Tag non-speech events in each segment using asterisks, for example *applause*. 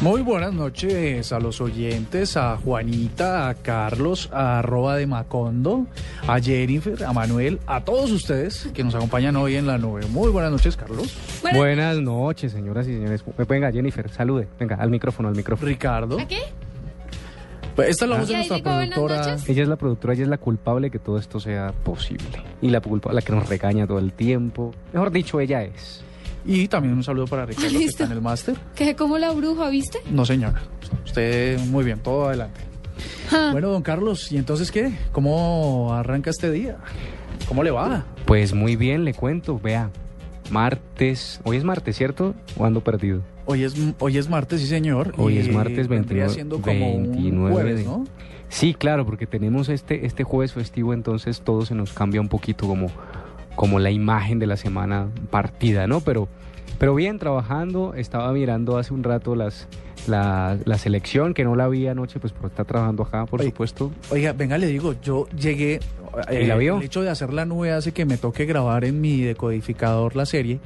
Muy buenas noches a los oyentes, a Juanita, a Carlos, a arroba de Macondo, a Jennifer, a Manuel, a todos ustedes que nos acompañan hoy en la nube. Muy buenas noches, Carlos. Buenas noches, señoras y señores. Venga, Jennifer, salude. Venga, al micrófono, al micrófono. Ricardo. ¿A qué? Pues esta es la voz de nuestra productora. Ella es la productora, ella es la culpable de que todo esto sea posible. Y la culpa, la que nos regaña todo el tiempo. Mejor dicho, ella es. Y también un saludo para Ricardo que Listo. está en el máster. ¿Qué como la bruja, viste? No, señora. Usted muy bien, todo adelante. Ja. Bueno, don Carlos, ¿y entonces qué? ¿Cómo arranca este día? ¿Cómo le va? Pues muy bien, le cuento. Vea, martes. Hoy es martes, ¿cierto? ¿O ando perdido? Hoy es, hoy es martes, sí, señor. Hoy y es martes vendría 29 siendo como un 29 jueves, ¿no? Sí, claro, porque tenemos este, este jueves festivo, entonces todo se nos cambia un poquito como, como la imagen de la semana partida, ¿no? Pero, pero bien, trabajando, estaba mirando hace un rato las, la, la selección, que no la vi anoche, pues por estar trabajando acá, por supuesto. Oiga, venga, le digo, yo llegué. eh, ¿Y la vio? El hecho de hacer la nube hace que me toque grabar en mi decodificador la serie.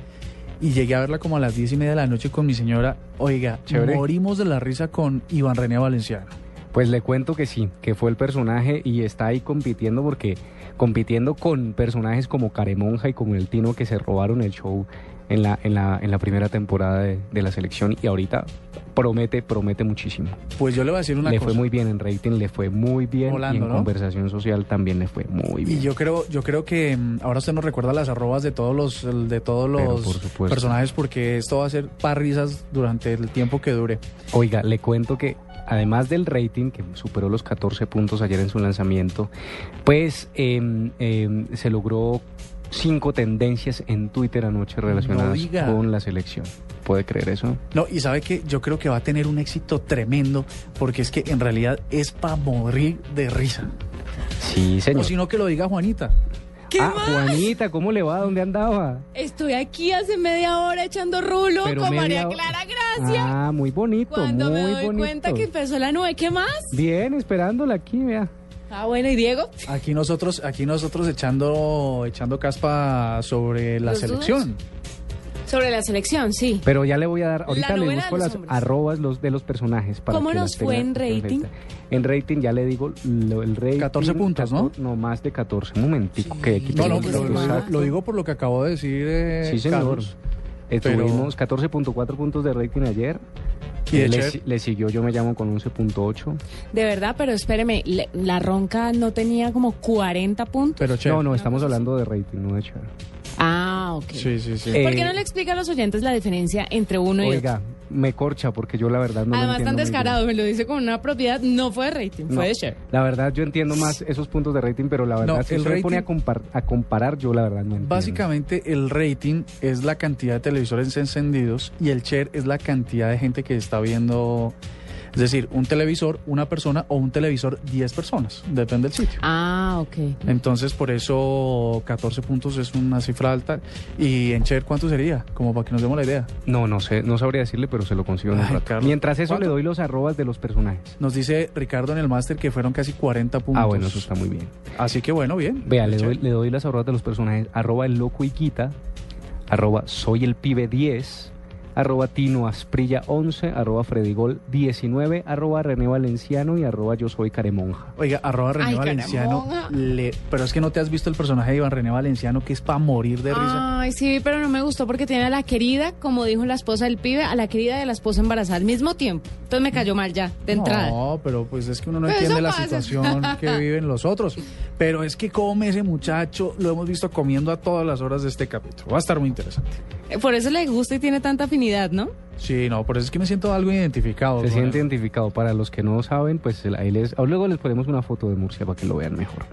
Y llegué a verla como a las diez y media de la noche con mi señora. Oiga, Chévere. morimos de la risa con Iván René Valenciano. Pues le cuento que sí, que fue el personaje y está ahí compitiendo porque compitiendo con personajes como Caremonja y como el Tino que se robaron el show en la, en la, en la primera temporada de, de la selección y ahorita promete, promete muchísimo. Pues yo le voy a decir una le cosa. fue muy bien en rating, le fue muy bien Volando, y en ¿no? conversación social también le fue muy bien. Y yo creo, yo creo que mm, ahora usted nos recuerda las arrobas de todos los, de todos los por personajes porque esto va a ser para risas durante el tiempo que dure. Oiga, le cuento que además del rating, que superó los 14 puntos ayer en su lanzamiento, pues em, em, se logró cinco tendencias en Twitter anoche relacionadas con la selección. ¿Puede creer eso? No, y sabe que yo creo que va a tener un éxito tremendo porque es que en realidad es para morir de risa. Sí, O señor. si no que lo diga Juanita. ¿Qué ah, más? Juanita, ¿cómo le va? ¿Dónde andaba? Estoy aquí hace media hora echando rulo Pero con media María Clara Gracia. Ah, muy bonito, Cuando muy me doy bonito. cuenta que empezó la nube, ¿qué más? Bien, esperándola aquí, vea. Ah, bueno, ¿y Diego? Aquí nosotros, aquí nosotros echando, echando caspa sobre la ¿Los selección. Sobre la selección, sí. Pero ya le voy a dar, ahorita le busco las hombres. arrobas los, de los personajes. Para ¿Cómo que nos fue en rating? En rating ya le digo lo- el rating. 14 puntos, ¿no? 14 No, más de 14. Un momentico, que aquí No, no, lo, lo- lo digo por lo que acabo de decir. eh, Sí, señor. Carlos. Eh, Pero- Tuvimos 14.4 puntos de rating ayer. Le, le siguió Yo Me Llamo con 11.8. De verdad, pero espéreme, le- la ronca no tenía como 40 puntos. Pero. No, no, estamos hablando de rating, no de Cher. Ah, ok. Sí, sí, sí. Eh, ¿Por qué no le explica a los oyentes la diferencia entre uno y otro? Oiga, me corcha porque yo la verdad no Además, tan descarado, me lo dice con una propiedad, no fue de rating, No, fue de share. La verdad, yo entiendo más esos puntos de rating, pero la verdad, No, si el usted me pone a, rating- compar- a comparar, yo la verdad no entiendo. Básicamente el rating es la cantidad de televisores encendidos y el share es la cantidad de gente que está viendo, es decir, un televisor, una persona o un televisor, 10 personas, depende del sitio. Ah, ok. Entonces por eso 14 puntos es una cifra alta y en share ¿cuánto sería? Como para que nos demos la idea. No, no sé, no sabría decirle, pero se lo consigo en un Ay, rato. Carlos, Mientras eso ¿cuánto? le doy los arrobas de los personajes. Nos dice Ricardo en el máster que fueron casi 40 puntos. Ah, bueno, eso está muy bien. Así que bueno, bien. Vea, le doy, le doy las arrobas de los personajes. Arroba el loco Iquita, arroba soy el pibe 10, arroba Tino Asprilla 11, arroba Fredigol 19, arroba René Valenciano y arroba yo soy Caremonja. Oiga, arroba René Ay, Valenciano. Le- pero es que no te has visto el personaje de Iván René Valenciano que es para morir de risa. Ay, sí, pero no me gustó porque tiene a la querida, como dijo la esposa del pibe, a la querida de la esposa embarazada al mismo tiempo. Entonces me cayó mal ya, de entrada. No, pero pues es que uno no Pero entiende la pasa. situación que *laughs* viven los otros. Pero es que come ese muchacho, lo hemos visto comiendo a todas las horas de este capítulo. Va a estar muy interesante. Por eso le gusta y tiene tanta afinidad, ¿no? Sí, no, por eso es que me siento algo identificado. Se siente identificado. Para los que no saben, pues ahí les, o luego les ponemos una foto de Murcia para que lo vean mejor.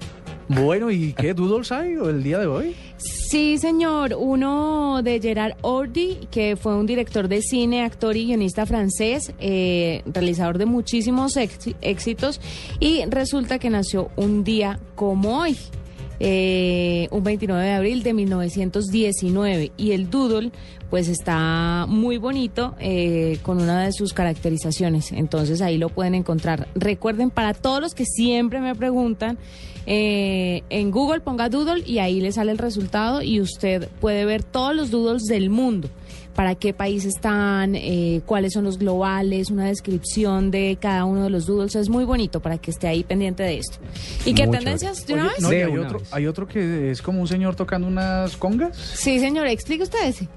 Bueno, ¿y qué *laughs* doodles hay el día de hoy? Sí, señor. Uno de Gerard Ordi, que fue un director de cine, actor y guionista francés, eh, realizador de muchísimos éxi- éxitos, y resulta que nació un día como hoy. Eh, un 29 de abril de 1919 y el doodle pues está muy bonito eh, con una de sus caracterizaciones. Entonces ahí lo pueden encontrar. Recuerden para todos los que siempre me preguntan eh, en Google ponga doodle y ahí le sale el resultado y usted puede ver todos los doodles del mundo para qué país están, eh, cuáles son los globales, una descripción de cada uno de los doodles. Es muy bonito para que esté ahí pendiente de esto. ¿Y qué tendencias de Oye, una vez? no, De hay una otro, vez. hay otro que es como un señor tocando unas congas. Sí, señor, explique usted ese.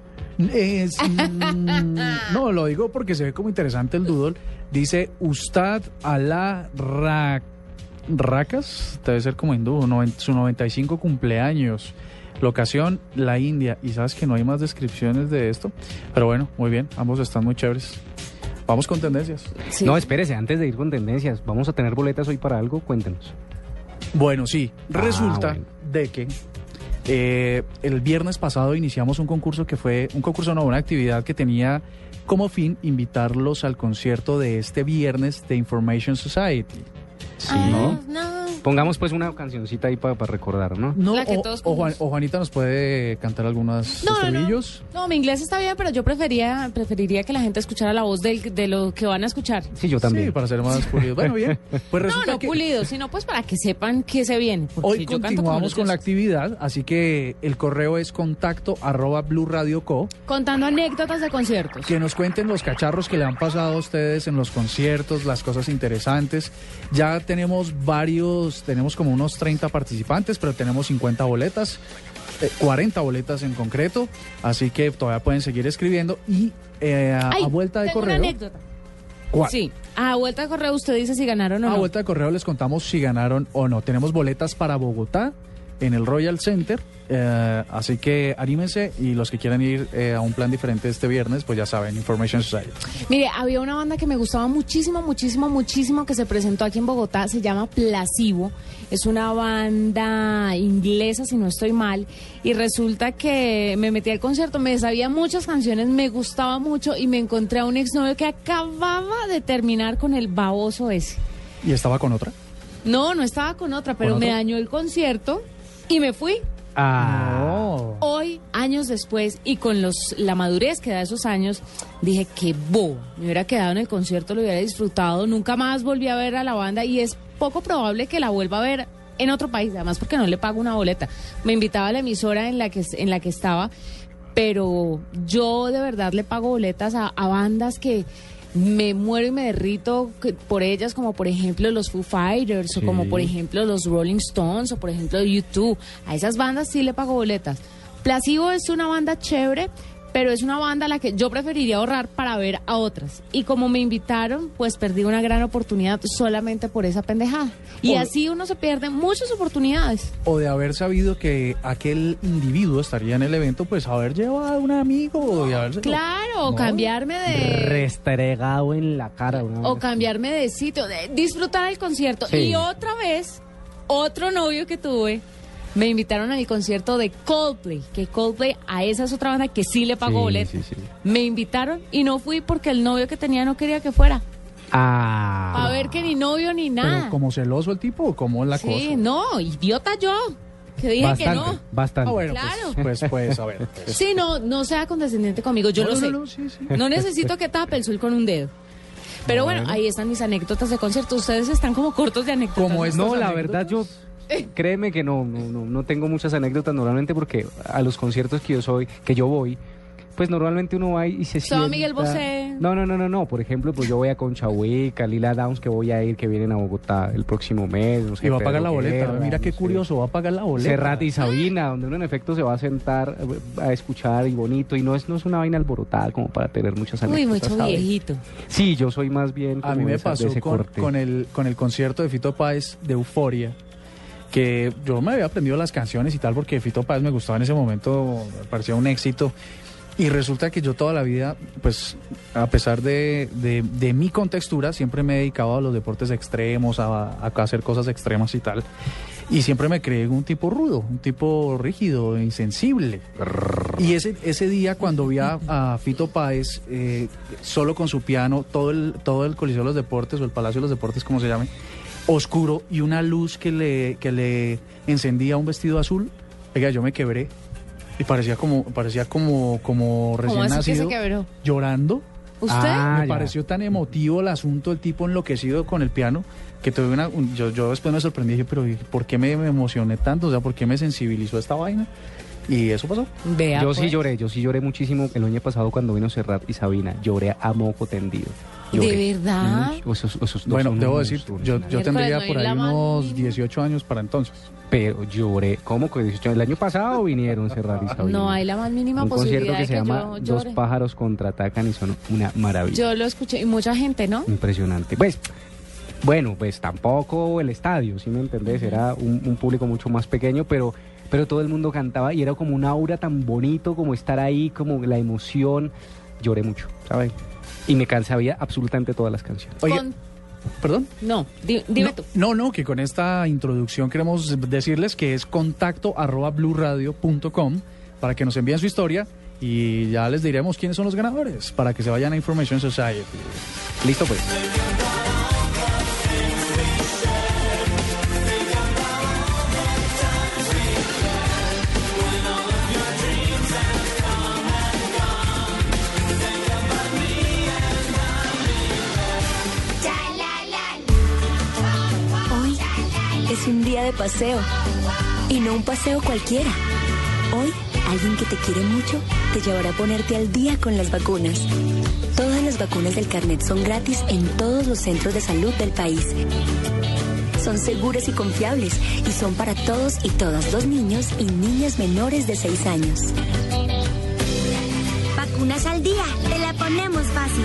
Es, mm, *laughs* no, lo digo porque se ve como interesante el doodle. Dice Ustad Alá Ra- Rakas, debe ser como hindú, noven- su 95 cumpleaños. Locación, la India. Y sabes que no hay más descripciones de esto. Pero bueno, muy bien, ambos están muy chéveres. Vamos con tendencias. Sí. No, espérese, antes de ir con tendencias, ¿vamos a tener boletas hoy para algo? Cuéntenos. Bueno, sí, Ah, resulta bueno. de que eh, el viernes pasado iniciamos un concurso que fue, un concurso no, una actividad que tenía como fin invitarlos al concierto de este viernes de Information Society. Ah, ¿no? no. Pongamos pues una cancioncita ahí para recordar, ¿no? No, La que o, todos o Juan- conocen. o Juanita nos puede cantar algunos No, no, no. estribillos. No, mi inglés está bien, pero yo prefería, preferiría que la gente escuchara la voz del- de lo que van a escuchar. Sí, yo también. Sí, para ser más pulidos. Bueno, bien. Pues No, no que pulido, sino pues para que sepan que se viene. porque hoy yo canto como continuamos con la actividad, así que el correo es contacto arroba Blue Radio Co. Contando anécdotas de conciertos. Que nos cuenten los cacharros que le han pasado a ustedes en los conciertos, las cosas interesantes. Ya tenemos varios, tenemos como unos 30 participantes, pero tenemos 50 boletas, eh, 40 boletas en concreto, así que todavía pueden seguir escribiendo y eh, a, Ay, a vuelta de tengo correo. Una anécdota. ¿Cuál? Sí. A vuelta de correo usted dice si ganaron o A no. vuelta de correo les contamos si ganaron o no. Tenemos boletas para Bogotá en el Royal Center. eh, así que anímense y los que quieran ir eh, a un plan diferente este viernes, pues ya saben, Information Society. Mire, había una banda que me gustaba muchísimo, muchísimo, muchísimo que se presentó aquí en Bogotá, se llama Placebo. Es una banda inglesa, si no estoy mal, y resulta que me metí al concierto, me sabía muchas canciones, me gustaba mucho y me encontré a un exnovio que acababa de terminar con el baboso ese. ¿Y estaba con otra? No, no estaba con otra, pero ¿Con me dañó el concierto y me fui. Ah, No. Hoy, años después, y con los la madurez que da esos años, dije que boba. Me hubiera quedado en el concierto, lo hubiera disfrutado. Nunca más volví a ver a la banda y es poco probable que la vuelva a ver en otro país, además porque no le pago una boleta. Me invitaba a la emisora en la que, en la que estaba, pero yo de verdad le pago boletas a, a bandas que me muero y me derrito por ellas, como por ejemplo los Foo Fighters, o como por ejemplo los Rolling Stones, o por ejemplo YouTube. A esas bandas sí le pago boletas. Placebo es una banda chévere, pero es una banda a la que yo preferiría ahorrar para ver a otras. Y como me invitaron, pues perdí una gran oportunidad solamente por esa pendejada. Y así uno se pierde muchas oportunidades. O de haber sabido que aquel individuo estaría en el evento, pues haber llevado a un amigo y haberse... Claro, o No. cambiarme de... restregado en la cara. una o cambiarme de sitio, de disfrutar el concierto. Sí. Y otra vez, otro novio que tuve, me invitaron al concierto de Coldplay, que Coldplay a esa es otra banda que sí le pagó Sí, boleto. sí, sí. Me invitaron y no fui porque el novio que tenía no quería que fuera. Ah. A ver que ni novio ni Pero nada. como celoso el tipo o como la sí, cosa. no, idiota yo, que dije bastante, que no. bastante. Ah, bueno, Claro. pues, pues, pues, a ver. *laughs* pues. Sí, no, no sea condescendiente conmigo, yo No, lo no, sé. no, sí, sí. No necesito que tape el sol con un dedo. Pero bueno, ahí están mis anécdotas de concierto. Ustedes están como cortos de anécdotas. Como es- No, la anécdotas? verdad yo *laughs* créeme que no, no, no, no tengo muchas anécdotas normalmente porque a los conciertos que yo soy, que yo voy, pues normalmente uno va y se sienta. Miguel Bosé. No, no, no, no, no. Por ejemplo, pues yo voy a Conchahuica, Lila Downs, que voy a ir, que vienen a Bogotá el próximo mes. No sé, Y va a pagar la boleta. Guerra, Mira qué no sé. curioso, va a pagar la boleta. Serrat y Sabina, donde uno en efecto se va a sentar eh, a escuchar y bonito, y no es, no es una vaina alborotada como para tener muchas Uy, anécdotas. mucho ¿sabes? viejito. Sí, yo soy más bien A mí me de esa- de pasó ese con, corte. con el, con el concierto de Fito Páez de Euforia, que yo me había aprendido las canciones y tal, porque Fito Páez me gustaba en ese momento, me parecía un éxito. Y resulta que yo toda la vida, pues a pesar de, de- mi contextura, siempre me he dedicado a los deportes extremos, a, hacer cosas extremas y tal. Y siempre me creí un tipo rudo, un tipo rígido, insensible. Y ese, ese día cuando vi a, a Fito Páez eh, solo con su piano, todo el, todo el Coliseo de los Deportes o el Palacio de los Deportes, como se llame, oscuro y una luz que le, que le encendía un vestido azul, oiga, yo me quebré. Y parecía como, parecía como, como recién ¿Cómo así que se nacido, quebró? llorando. ¿Usted? Ah, me ya. pareció tan emotivo el asunto, el tipo enloquecido con el piano, que tuve una, un- yo, yo después me sorprendí y dije, pero ¿por qué me, me emocioné tanto? O sea, ¿por qué me sensibilizó esta vaina? Y eso pasó. Vea, Yo sí pues. lloré, yo sí lloré muchísimo el año pasado cuando vino Serrat y Sabina. Lloré a moco tendido. ¿De verdad? Mm, esos- esos dos Bueno, debo decir, yo, tendría no por ahí unos mínima. 18 años para entonces. Pero lloré, ¿cómo que 18? El año pasado vinieron Serrat y Sabina. No hay la más mínima Un concierto posibilidad que de se que llama yo Dos pájaros contraatacan y son una maravilla. Yo lo escuché y mucha gente, ¿no? Impresionante. Pues, bueno, pues tampoco el estadio, ¿sí me entendés? Era un, un público mucho más pequeño, pero, pero todo el mundo cantaba y era como un aura tan bonito como estar ahí, como la emoción. Lloré mucho, ¿sabes? Y me sabía absolutamente todas las canciones. Oye, Con- ¿perdón? No, di- dime no, tú. No, no, que con esta introducción queremos decirles que es contacto arroba bluradio.com para que nos envíen su historia y ya les diremos quiénes son los ganadores para que se vayan a Information Society. Listo, pues. Un día de paseo y no un paseo cualquiera. Hoy alguien que te quiere mucho te llevará a ponerte al día con las vacunas. Todas las vacunas del carnet son gratis en todos los centros de salud del país. Son seguras y confiables y son para todos y todas los niños y niñas menores de 6 años. Vacunas al día, te la ponemos fácil.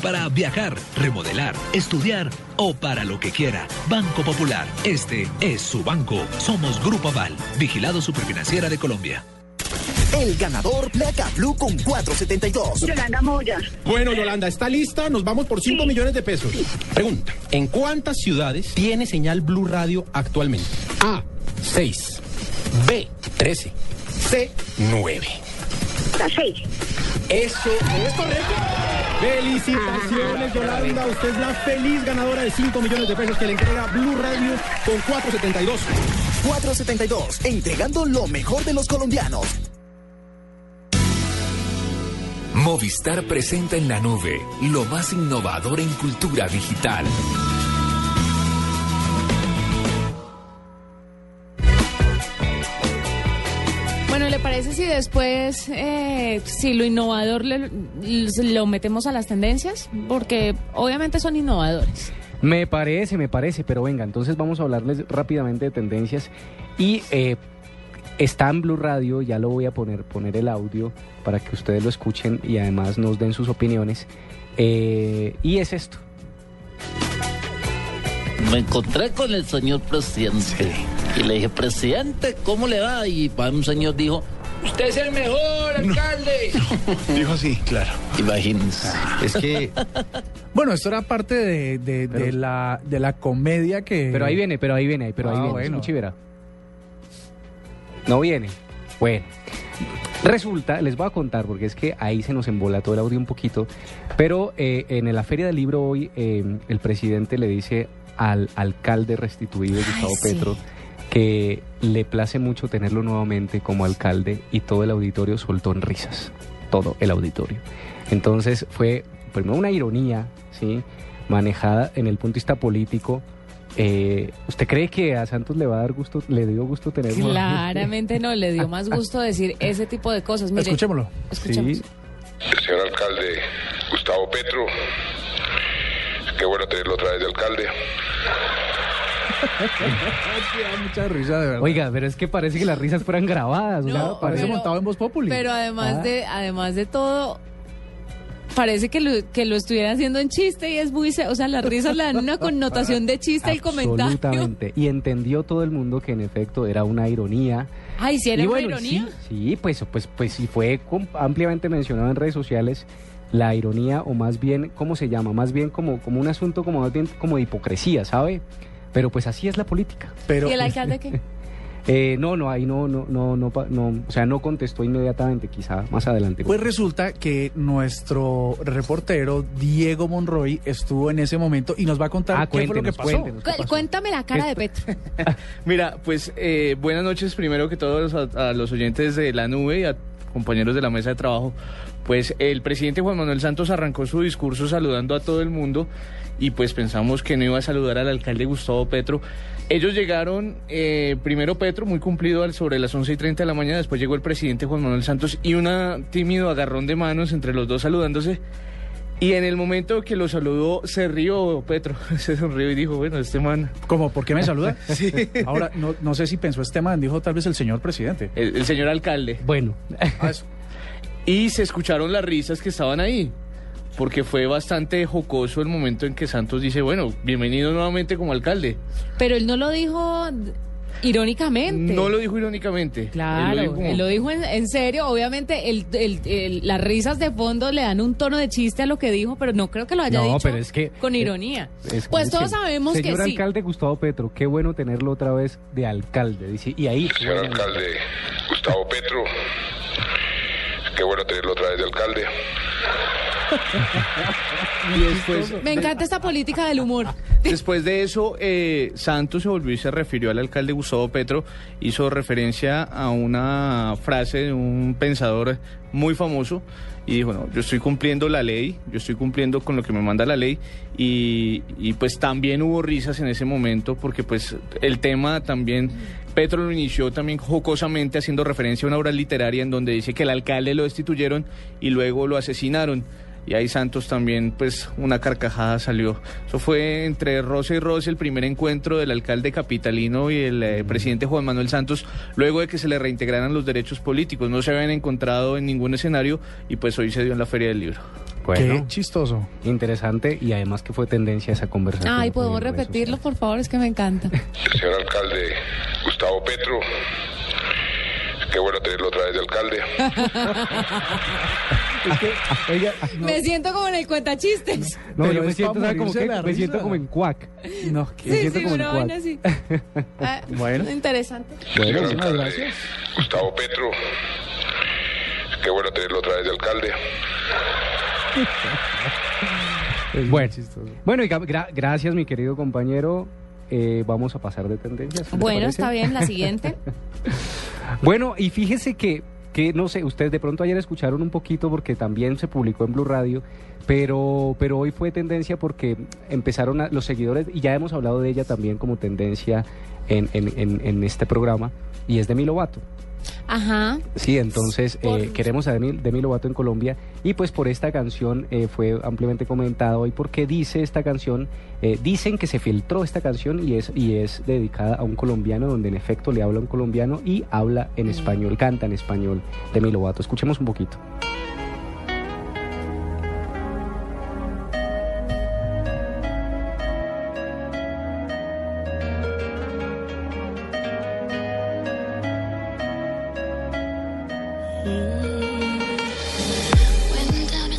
para viajar, remodelar, estudiar o para lo que quiera. Banco Popular. Este es su banco. Somos Grupo Aval. Vigilado Superfinanciera de Colombia. El ganador Placa Blue con 472. Yolanda Moya. Bueno, Yolanda, ¿está lista? Nos vamos por 5 millones de pesos. Pregunta, ¿en cuántas ciudades tiene señal Blue Radio actualmente? A, 6. B, 13. C, 9. La seis. Eso es correcto. Felicitaciones, Yolanda. Usted es la feliz ganadora de 5 millones de pesos que le entrega Blue Radio con 472. 472, entregando lo mejor de los colombianos. Movistar presenta en la nube lo más innovador en cultura digital. Parece si después, eh, si lo innovador le- lo metemos a las tendencias? Porque obviamente son innovadores. Me parece, me parece, pero venga, entonces vamos a hablarles rápidamente de tendencias y eh, está en Blue Radio, ya lo voy a poner, poner el audio para que ustedes lo escuchen y además nos den sus opiniones. Eh, y es esto. Me encontré con el señor presidente y le dije, presidente, ¿cómo le va? Y un señor dijo, usted es el mejor alcalde. *laughs* Dijo así, claro. Imagínense. Es que... Bueno, esto era parte de, de- de la, de la comedia que... Pero ahí viene, pero ahí viene, pero ahí Ah, viene. bueno. verá. No viene. Bueno. Resulta, les voy a contar, porque es que ahí se nos embolató el audio un poquito, pero eh, en la feria del libro hoy eh, el presidente le dice al alcalde restituido, Gustavo sí. Petro, que le place mucho tenerlo nuevamente como alcalde y todo el auditorio soltó en risas, todo el auditorio. Entonces fue primero una ironía, ¿sí? manejada en el punto de vista político. Eh, ¿Usted cree que a Santos le va a dar gusto, le dio gusto tenerlo? Claramente no, le dio *laughs* más gusto decir ese tipo de cosas. Mire, Escuchémoslo. Escuchemos. El señor alcalde Gustavo Petro Qué bueno tenerlo otra vez de alcalde. *laughs* mucha risa, de verdad. Oiga, pero es que parece que las risas fueran grabadas. Parece pero- montado en Voz Populi. Pero además Ah. de, además de todo, parece que lo, que lo estuvieran haciendo en chiste y es muy, o sea, las risas le dan una connotación de chiste al comentario. Absolutamente. Y entendió todo el mundo que en efecto era una ironía. Ay, si era Y una bueno, ironía. Sí, sí, pues, pues, pues sí fue ampliamente mencionado en redes sociales la ironía o más bien, ¿cómo se llama? Más bien como, como un asunto como más bien como de hipocresía, ¿sabe? Pero pues así es la política. Pero, ¿Y el alcalde qué? *laughs* Eh, no, no, ahí no, no, no, no, pa- no, o sea, no contestó inmediatamente, quizá más adelante. Pues resulta que nuestro reportero Diego Monroy estuvo en ese momento y nos va a contar Ah, qué fue lo que pasó. Cuéntame la cara de Petro. *laughs* Mira, pues eh, buenas noches primero que todos a, a los oyentes de la nube y a compañeros de la mesa de trabajo. Pues el presidente Juan Manuel Santos arrancó su discurso saludando a todo el mundo y pues pensamos que no iba a saludar al alcalde Gustavo Petro. Ellos llegaron, eh, primero Petro, muy cumplido sobre las 11 y 30 de la mañana, después llegó el presidente Juan Manuel Santos y un tímido agarrón de manos entre los dos saludándose. Y en el momento que lo saludó, se rió Petro, *laughs* se sonrió y dijo, bueno, este man... ¿Cómo? ¿Por qué me saluda? *laughs* Sí. Ahora, no, no sé si pensó este man, dijo tal vez el señor presidente. El, el señor alcalde. Bueno, Ah, eso. Y se escucharon las risas que estaban ahí. Porque fue bastante jocoso el momento en que Santos dice, bueno, bienvenido nuevamente como alcalde. Pero él no lo dijo irónicamente. No lo dijo irónicamente. Claro, Él lo dijo como- él lo dijo en, en serio. Obviamente, el, el- el- las risas de fondo le dan un tono de chiste a lo que dijo, pero no creo que lo haya No, dicho pero es que- con eh, ironía. Es- pues todos sabemos que Señor sí. alcalde Gustavo Petro, qué bueno tenerlo otra vez de alcalde. Dice, y ahí. Señor alcalde Gustavo Petro. Qué bueno tenerlo otra vez de alcalde. Y después, Me encanta esta política del humor. después de eso, eh, Santos se volvió y se refirió al alcalde Gustavo Petro. Hizo referencia a una frase de un pensador muy famoso. Y dijo, no, yo estoy cumpliendo la ley, yo estoy cumpliendo con lo que me manda la ley. Y, y pues también hubo risas en ese momento porque pues el tema también, Petro lo inició también jocosamente haciendo referencia a una obra literaria en donde dice que el alcalde lo destituyeron y luego lo asesinaron. Y ahí Santos también, pues, una carcajada salió. Eso fue entre Rosa y Rosa el primer encuentro del alcalde capitalino y el eh, presidente Juan Manuel Santos, luego de que se le reintegraran los derechos políticos. No se habían encontrado en ningún escenario y pues hoy se dio en la Feria del Libro. Bueno, Qué chistoso. interesante y además que fue tendencia esa conversación. Ay, ¿podemos repetirlo, por favor? Es que me encanta. Señor alcalde Gustavo Petro. Qué bueno tenerlo otra vez de alcalde. *laughs* Es que, oiga, no, Me siento como en el cuentachistes. No, Pero yo me siento, pa' ¿sabe como que? Me siento como en cuac. no, Me Sí, siento sí, como en una cuac. vaina así. Ah, *laughs* Bueno. Interesante. Bueno, Señor muchísimas alcalde gracias. Gustavo Petro. Qué bueno tenerlo otra vez de alcalde. *laughs* es Bueno. chistoso. Bueno, y gra- gracias, mi querido compañero. Eh, vamos a pasar de tendencias. ¿le Bueno, está bien. La siguiente. *laughs* Bueno, y fíjese que, que, no sé, ustedes de pronto ayer escucharon un poquito porque también se publicó en Blue Radio, pero, pero hoy fue tendencia porque empezaron a- los seguidores, y ya hemos hablado de ella también como tendencia en, en, en, en este programa, y es Demi Lovato. Ajá. Sí, entonces eh, queremos a Demi, Demi Lovato en Colombia y pues por esta canción eh, fue ampliamente comentado y porque dice esta canción, eh, dicen que se filtró esta canción y es, y es dedicada a un colombiano donde en efecto le habla a un colombiano y habla en español, canta en español Demi Lovato. Escuchemos un poquito. To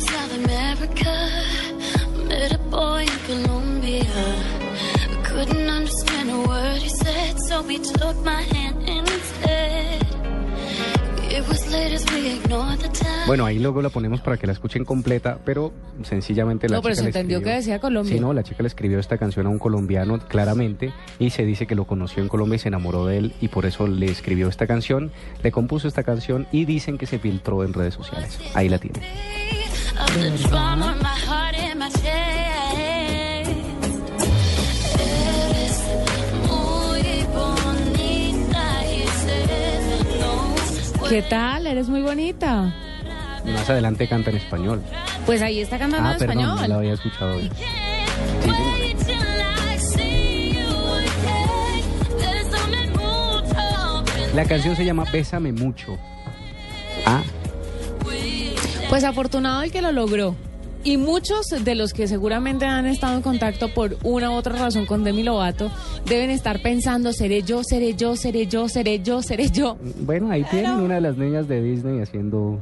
South America, met a boy in Colombia. Couldn't understand a word he said, so we took my hand instead. It Bueno, ahí luego la ponemos para que la escuchen completa, pero sencillamente la No, pero chica se le entendió escribió- que decía Colombia. Sí, no, la chica le escribió esta canción a un colombiano claramente y se dice que lo conoció en Colombia y se enamoró de él y por eso le escribió esta canción, le compuso esta canción y dicen que se filtró en redes sociales. Ahí la tiene. ¿Qué tal? Eres muy bonita. Más adelante canta en español. Pues ahí está cantando ah, en perdón, no español. la había escuchado hoy. La canción se llama Bésame mucho. Ah, Pues afortunado el que lo logró. Y muchos de los que seguramente han estado en contacto por una u otra razón con Demi Lovato deben estar pensando, seré yo, seré yo, seré yo, seré yo, seré yo. bueno, ahí tienen una de las niñas de Disney haciendo.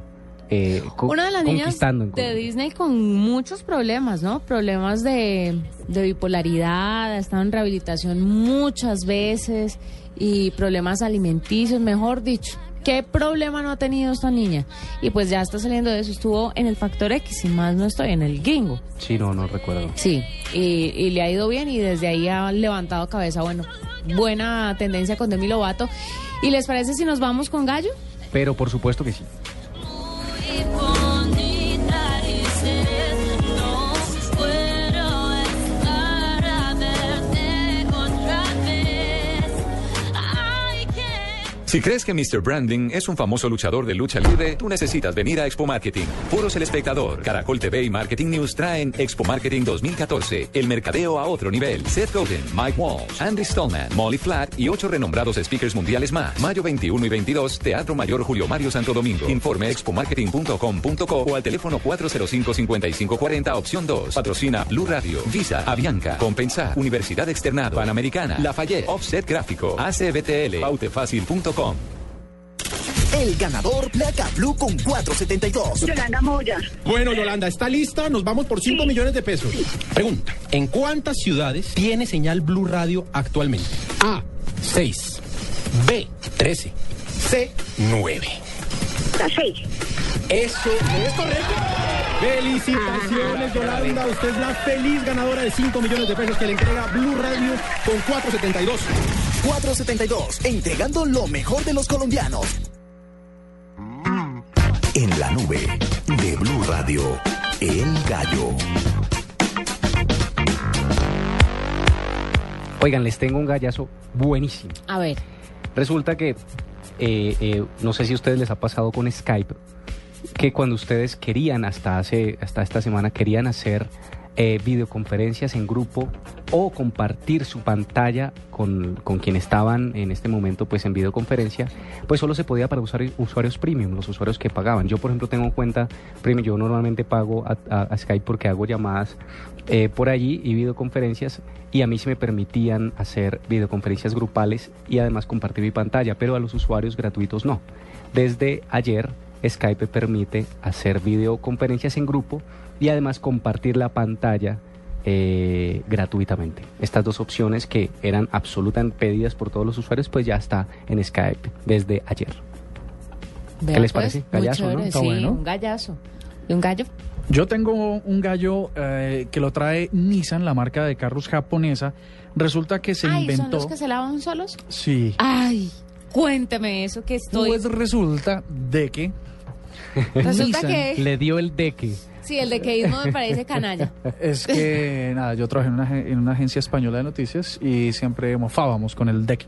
eh, Una de las niñas de. Disney con muchos problemas, ¿no? Problemas de, de bipolaridad, ha estado en rehabilitación muchas veces y problemas alimenticios, mejor dicho. ¿Qué problema no ha tenido esta niña? Y pues ya está saliendo de eso. Estuvo en el Factor X, y más no estoy, en el gringo. Sí, no, no recuerdo. Sí, y, y le ha ido bien y desde ahí ha levantado cabeza. Bueno, buena tendencia con Demi Lovato. ¿Y les parece si nos vamos con Gallo? Pero por supuesto que sí. Si crees que Mr. Branding es un famoso luchador de lucha libre, tú necesitas venir a Expo Marketing. Foros El Espectador, Caracol TV y Marketing News traen Expo Marketing 2014, el mercadeo a otro nivel. Seth Godin, Mike Walsh, Andy Stallman, Molly Flat y ocho renombrados speakers mundiales más. Mayo 21 y 22, Teatro Mayor Julio Mario Santo Domingo. Informe expomarketing.com.co o al teléfono 405-5540, opción 2. Patrocina Blue Radio, Visa, Avianca, Compensar, Universidad Externado, Panamericana, Lafayette, Offset Gráfico, ACBTL, Pautefacil.com. El ganador placa blue con 472. Yolanda Moya. Bueno, Yolanda, ¿está lista? Nos vamos por 5 millones de pesos. Pregunta, ¿en cuántas ciudades tiene señal Blue Radio actualmente? A, 6. B, 13. C, 9. La seis. Eso es correcto. Felicitaciones, Yolanda. Usted es la feliz ganadora de 5 millones de pesos que le entrega Blue Radio con 472. 472, entregando lo mejor de los colombianos. En la nube de Blue Radio, El Gallo. Oigan, les tengo un gallazo buenísimo. A ver. Resulta que, eh, eh, no sé si a ustedes les ha pasado con Skype, que cuando ustedes querían, hasta, hace, hasta esta semana, querían hacer eh, videoconferencias en grupo o compartir su pantalla con, con quien estaban en este momento pues en videoconferencia, pues solo se podía para usar usuarios premium, los usuarios que pagaban. Yo, por ejemplo, tengo cuenta premium, yo normalmente pago a, Skype porque hago llamadas eh, por allí y videoconferencias y a mí se me permitían hacer videoconferencias grupales y además compartir mi pantalla, pero a los usuarios gratuitos no. Desde ayer Skype permite hacer videoconferencias en grupo y además compartir la pantalla eh, gratuitamente. Estas dos opciones que eran absolutamente pedidas por todos los usuarios, pues ya está en Skype desde ayer. Vea, ¿Qué les pues, parece? Gallazo, sí, bueno. un gallazo. ¿Y un gallo? Yo tengo un gallo eh, que lo trae Nissan, la marca de carros japonesa. Resulta que se Ay, ¿son inventó. los que se lavan solos? Sí. Ay, cuénteme eso que estoy... Pues resulta de que. Resulta Nissan que- Le dio el deque. Sí, el de queísmo me parece *laughs* canalla. Es que, nada, yo trabajé en una, en una agencia española de noticias y siempre mofábamos con el deck.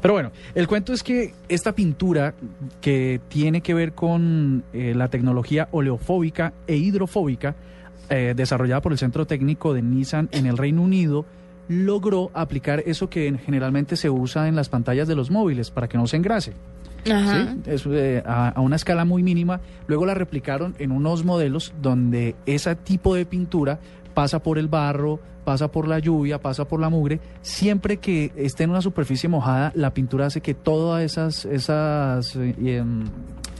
Pero bueno, el cuento es que esta pintura que tiene que ver con eh, la tecnología oleofóbica e hidrofóbica eh, desarrollada por el Centro Técnico de Nissan en el Reino Unido logró aplicar eso que generalmente se usa en las pantallas de los móviles para que no se engrase. Ajá. ¿sí? Es, eh, a, a una escala muy mínima. Luego la replicaron en unos modelos donde ese tipo de pintura pasa por el barro, pasa por la lluvia, pasa por la mugre. Siempre que esté en una superficie mojada, la pintura hace que todas esas, esas eh, em,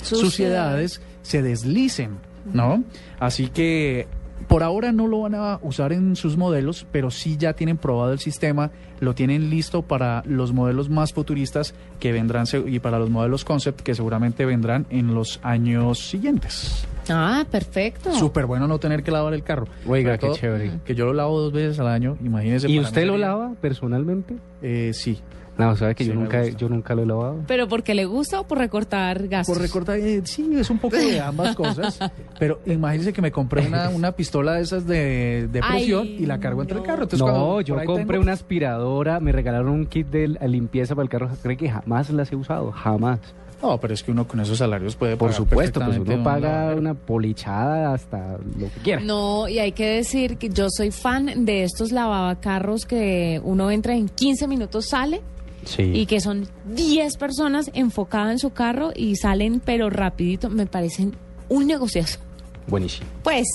suciedades se deslicen, ¿no? Así que por ahora no lo van a usar en sus modelos, pero sí ya tienen probado el sistema, lo tienen listo para los modelos más futuristas que vendrán y para los modelos concept que seguramente vendrán en los años siguientes. Ah, perfecto. Súper bueno no tener que lavar el carro. Oiga, qué chévere. Que yo lo lavo dos veces al año, imagínese. ¿Y para usted mí lo sería- lava personalmente? Eh, sí. No, sabe que Sí, yo nunca, gusta. yo nunca lo he lavado. ¿Pero porque le gusta o por recortar gastos? Por recortar, eh, sí, es un poco de *laughs* ambas cosas. Pero imagínese que me compré una, una pistola de esas de, de presión Ay, y la cargo entre el carro. Entonces, no, cuando yo compré tengo- una aspiradora, me regalaron un kit de limpieza para el carro, creo que jamás las he usado, jamás. No, pero es que uno con esos salarios puede Por pagar supuesto, pues uno un paga una polichada hasta lo que quiera. No, y hay que decir que yo soy fan de estos lavacarros que uno entra en 15 minutos, sale Sí. y que son 10 personas enfocadas en su carro y salen pero rapidito. Me parecen un negociazo. Buenísimo. Pues,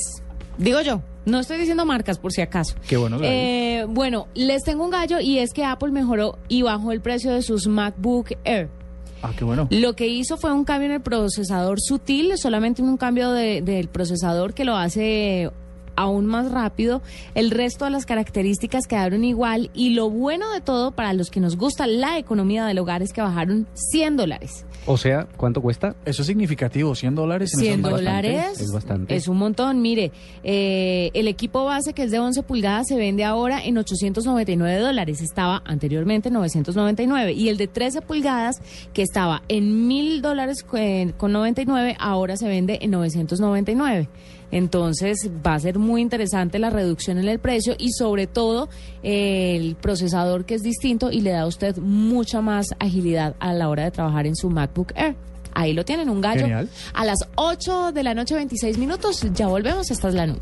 digo yo, no estoy diciendo marcas por si acaso. Qué gallos. Eh, bueno, les tengo un gallo y es que Apple mejoró y bajó el precio de sus MacBook Air. Ah, qué bueno. Lo que hizo fue un cambio en el procesador sutil, solamente un cambio de- del procesador que lo hace aún más rápido. El resto de las características quedaron igual y lo bueno de todo para los que nos gusta la economía del hogar es que bajaron 100 dólares. O sea, ¿cuánto cuesta? Eso es significativo, 100 dólares. en 100 esas marcas. dólares Es bastante. es un montón. Mire, eh, el equipo base que es de 11 pulgadas se vende ahora en 899 dólares. Estaba anteriormente en 999. Y el de 13 pulgadas que estaba en 1000 dólares eh, con 99 ahora se vende en 999. Entonces va a ser muy interesante la reducción en el precio y sobre todo el procesador que es distinto y le da a usted mucha más agilidad a la hora de trabajar en su MacBook Air. Ahí lo tienen, un gallo. Genial. A las 8 de la noche, 26 minutos. Ya volvemos. Esta es la nube.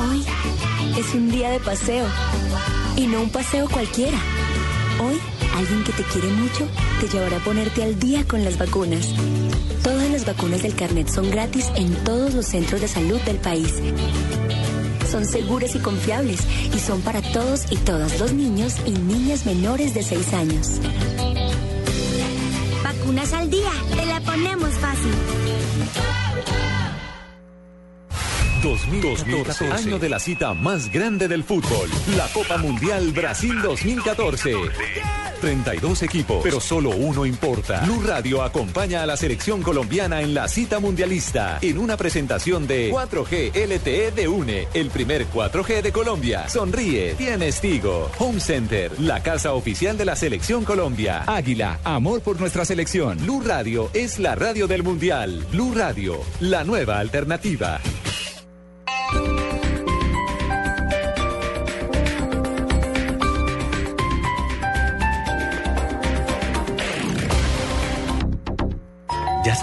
Hoy es un día de paseo. Y no un paseo cualquiera. Hoy, alguien que te quiere mucho te llevará a ponerte al día con las vacunas. Todas las vacunas del carnet son gratis en todos los centros de salud del país. Son seguras y confiables y son para todos y todas los niños y niñas menores de 6 años. Vacunas al día, te la ponemos fácil. 2014, año de la cita más grande del fútbol, la Copa Mundial Brasil 2014. 32 equipos, pero solo uno importa. Blue Radio acompaña a la selección colombiana en la cita mundialista en una presentación de 4G LTE de UNE, el primer 4G de Colombia. Sonríe, tienes Tigo. Home Center, la casa oficial de la selección Colombia. Águila, amor por nuestra selección. Blue Radio es la radio del mundial. Blue Radio, la nueva alternativa.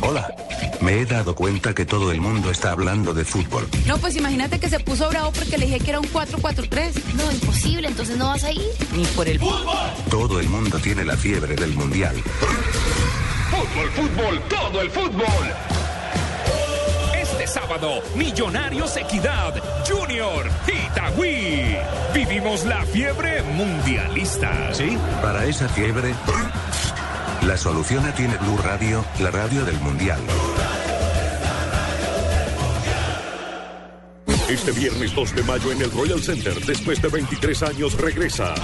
Hola. Me he dado cuenta que todo el mundo está hablando de fútbol. No, pues imagínate que se puso bravo porque le dije que era un 4-4-3. No, imposible, entonces no vas a ir. Ni por el fútbol. Todo el mundo tiene la fiebre del mundial. Fútbol, fútbol, todo el fútbol. Este sábado, Millonarios Equidad, Junior, Itagüí. Vivimos la fiebre mundialista. ¿Sí? Para esa fiebre, la solución la tiene Blue Radio, la radio del mundial. Este viernes 2 de mayo en el Royal Center, después de 23 años, regresa.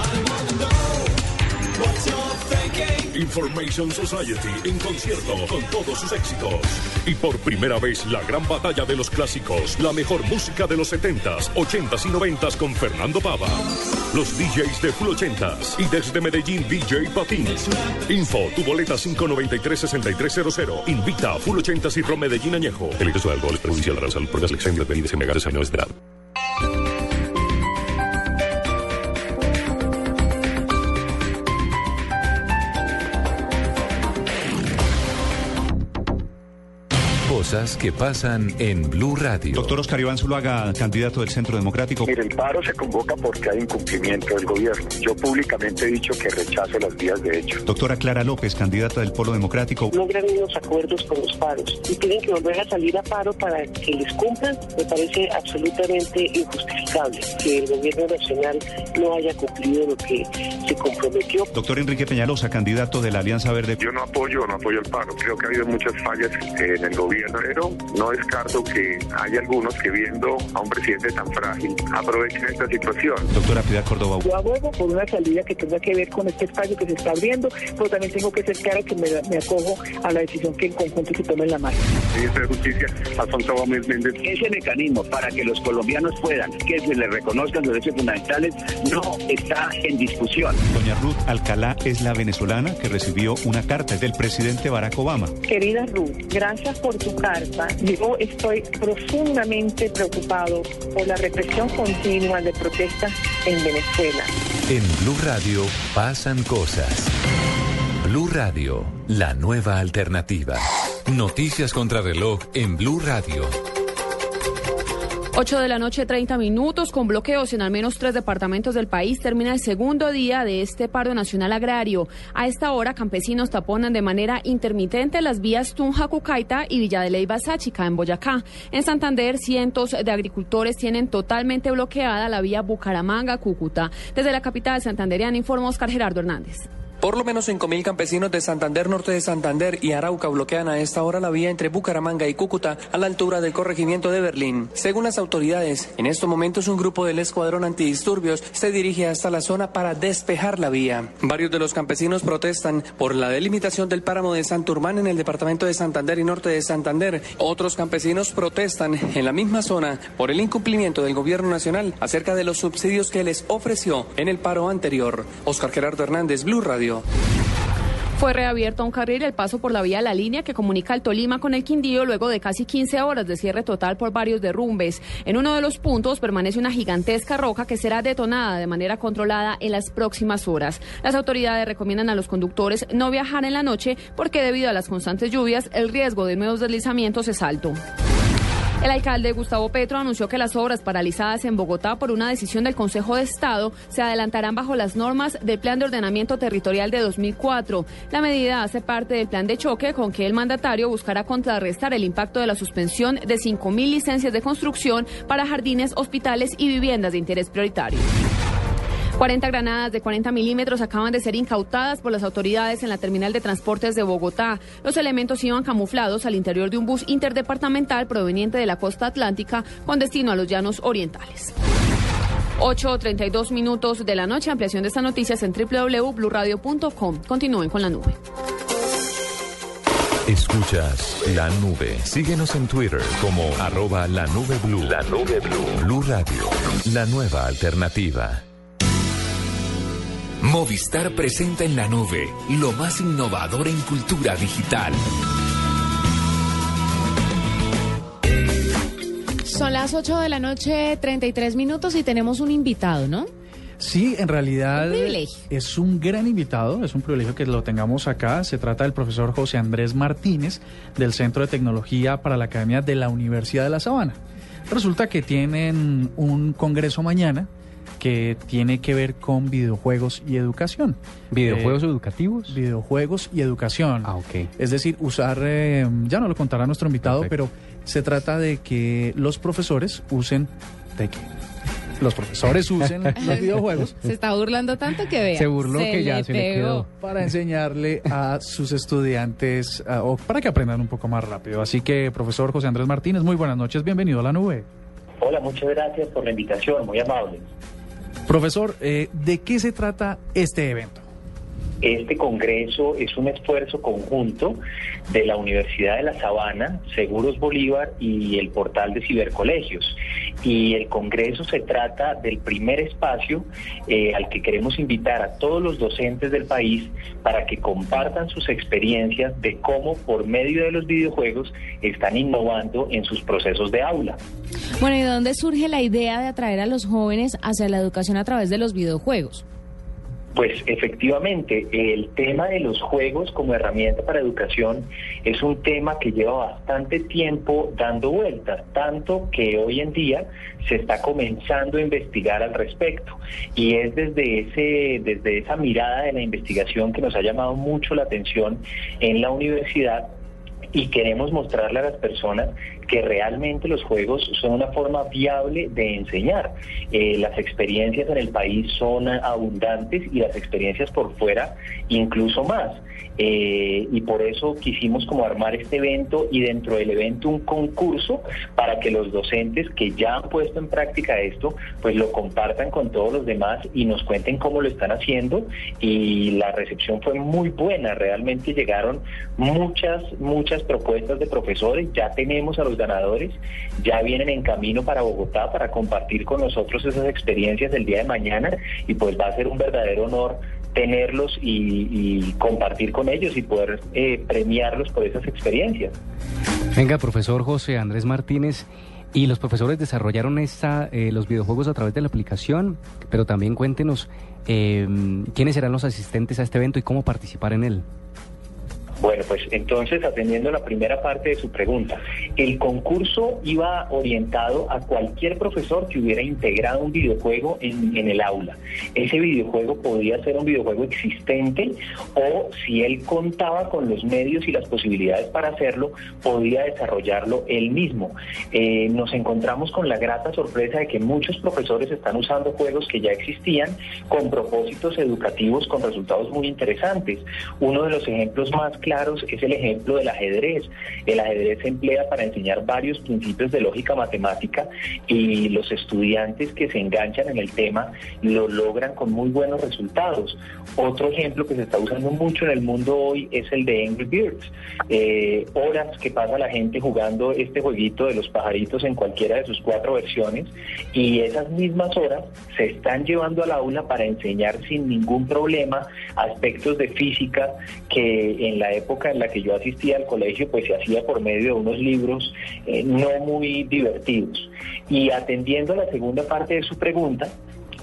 Information Society en concierto con todos sus éxitos. Y por primera vez la gran batalla de los clásicos, la mejor música de los 70s, 80s y 90s con Fernando Pava. Los DJs de Full 80s y desde Medellín DJ Patín. Info, tu boleta 593-6300. Invita a Full 80s y Ron Medellín Añejo. El ingreso de alcohol es perjudicial a la salud las lecciones de bebidas menores de edad. Cosas que pasan en Blue Radio. Doctor Oscar Iván Zuluaga, candidato del Centro Democrático. Mire, el paro se convoca porque hay incumplimiento del gobierno. Yo públicamente he dicho que rechazo las vías de hecho. Doctora Clara López, candidata del Polo Democrático. logran unos acuerdos con los paros y tienen que volver a salir a paro para que les cumplan, me parece absolutamente injustificable que el gobierno nacional no haya cumplido lo que se comprometió. Doctor Enrique Peñalosa, candidato de la Alianza Verde. Yo no apoyo, no apoyo el paro. Creo que ha habido muchas fallas en el gobierno gobernadero, no descarto que hay algunos que viendo a un presidente tan frágil aprovechen esta situación. Doctora Piedad Córdoba. Yo abogo por una salida que tenga que ver con este espacio que se está abriendo, pero también tengo que ser clara que me, me acojo a la decisión que en conjunto se tome en la mano. Ministro de Justicia, Alfonso Gómez Méndez. Ese mecanismo para que los colombianos puedan que se les reconozcan los derechos fundamentales no está en discusión. Doña Ruth Alcalá es la venezolana que recibió una carta del presidente Barack Obama. Querida Ruth, gracias por tu carta. Yo estoy profundamente preocupado por la represión continua de protestas en Venezuela. En Blue Radio pasan cosas. Blue Radio, la nueva alternativa. Noticias contra reloj en Blue Radio. 8 de la noche, 30 minutos, con bloqueos en al menos tres departamentos del país, termina el segundo día de este paro nacional agrario. A esta hora, campesinos taponan de manera intermitente las vías Tunja, Cucaita y Villa de Leyva, Sáchica, en Boyacá. En Santander, cientos de agricultores tienen totalmente bloqueada la vía Bucaramanga, Cúcuta. Desde la capital santanderiana informa Oscar Gerardo Hernández. Por lo menos 5.000 campesinos de Santander, norte de Santander y Arauca bloquean a esta hora la vía entre Bucaramanga y Cúcuta a la altura del corregimiento de Berlín. Según las autoridades, en estos momentos un grupo del escuadrón antidisturbios se dirige hasta la zona para despejar la vía. Varios de los campesinos protestan por la delimitación del páramo de Santurmán en el departamento de Santander y norte de Santander. Otros campesinos protestan en la misma zona por el incumplimiento del gobierno nacional acerca de los subsidios que les ofreció en el paro anterior. Oscar Gerardo Hernández, Blue Radio. Fue reabierto un carril el paso por la vía La Línea que comunica el Tolima con el Quindío luego de casi 15 horas de cierre total por varios derrumbes. En uno de los puntos permanece una gigantesca roca que será detonada de manera controlada en las próximas horas. Las autoridades recomiendan a los conductores no viajar en la noche porque debido a las constantes lluvias el riesgo de nuevos deslizamientos es alto. El alcalde Gustavo Petro anunció que las obras paralizadas en Bogotá por una decisión del Consejo de Estado se adelantarán bajo las normas del Plan de Ordenamiento Territorial de 2004. La medida hace parte del plan de choque con que el mandatario buscará contrarrestar el impacto de la suspensión de 5.000 licencias de construcción para jardines, hospitales y viviendas de interés prioritario. 40 granadas de 40 milímetros acaban de ser incautadas por las autoridades en la terminal de transportes de Bogotá. Los elementos iban camuflados al interior de un bus interdepartamental proveniente de la costa atlántica con destino a los llanos orientales. 8.32 minutos de la noche. Ampliación de estas noticias en www.bluradio.com. Continúen con la nube. Escuchas la nube. Síguenos en Twitter como arroba la nube blue. La nube blue. Blue Radio. La nueva alternativa. Movistar presenta en la nube lo más innovador en cultura digital. Son las 8 de la noche, 33 minutos y tenemos un invitado, ¿no? Sí, en realidad Un privilegio. es un gran invitado, es un privilegio que lo tengamos acá. Se trata del profesor José Andrés Martínez del Centro de Tecnología para la Academia de la Universidad de La Sabana. Resulta que tienen un congreso mañana que tiene que ver con videojuegos y educación. ¿Videojuegos Eh, educativos? Videojuegos y educación. Ah, ok. Es decir, usar, eh, ya no lo contará nuestro invitado, pero se trata de que los profesores usen, de que los profesores usen *laughs* los videojuegos Se está burlando tanto que vea. Se burló que ya le se le quedó. para enseñarle a sus estudiantes ah, o para que aprendan un poco más rápido. Así que, profesor José Andrés Martínez, muy buenas noches, bienvenido a la nube. Hola, muchas gracias por la invitación, muy amable. Profesor, eh, ¿de qué se trata este evento? Este congreso es un esfuerzo conjunto de la Universidad de La Sabana, Seguros Bolívar y el portal de cibercolegios. Y el congreso se trata del primer espacio eh, al que queremos invitar a todos los docentes del país para que compartan sus experiencias de cómo por medio de los videojuegos están innovando en sus procesos de aula. Bueno, ¿y de dónde surge la idea de atraer a los jóvenes hacia la educación a través de los videojuegos? Pues efectivamente, el tema de los juegos como herramienta para educación es un tema que lleva bastante tiempo dando vueltas, tanto que hoy en día se está comenzando a investigar al respecto. Y es desde, ese, desde esa mirada de la investigación que nos ha llamado mucho la atención en la universidad y queremos mostrarle a las personas que realmente los juegos son una forma viable de enseñar. Eh, las experiencias en el país son abundantes y las experiencias por fuera incluso más. Eh, y por eso quisimos como armar este evento y dentro del evento un concurso para que los docentes que ya han puesto en práctica esto, pues lo compartan con todos los demás y nos cuenten cómo lo están haciendo. Y la recepción fue muy buena, realmente llegaron muchas, muchas propuestas de profesores, ya tenemos a los ganadores, ya vienen en camino para Bogotá para compartir con nosotros esas experiencias del día de mañana y pues va a ser un verdadero honor tenerlos y, compartir con ellos y poder eh, premiarlos por esas experiencias. Venga, profesor José Andrés Martínez. Y los profesores desarrollaron esta, eh, los videojuegos a través de la aplicación, pero también cuéntenos eh, quiénes serán los asistentes a este evento y cómo participar en él. Bueno, pues entonces, atendiendo la primera parte de su pregunta, el concurso iba orientado a cualquier profesor que hubiera integrado un videojuego en, el aula. Ese videojuego podía ser un videojuego existente o si él contaba con los medios y las posibilidades para hacerlo, podía desarrollarlo él mismo. Eh, nos encontramos con la grata sorpresa de que muchos profesores están usando juegos que ya existían con propósitos educativos con resultados muy interesantes. Uno de los ejemplos más claros claros es el ejemplo del ajedrez. El ajedrez se emplea para enseñar varios principios de lógica matemática y los estudiantes que se enganchan en el tema lo logran con muy buenos resultados. Otro ejemplo que se está usando mucho en el mundo hoy es el de Angry Birds. Eh, horas que pasa la gente jugando este jueguito de los pajaritos en cualquiera de sus cuatro versiones y esas mismas horas se están llevando al aula para enseñar sin ningún problema aspectos de física que en la época en la que yo asistía al colegio, pues se hacía por medio de unos libros eh, no muy divertidos. Y atendiendo a la segunda parte de su pregunta,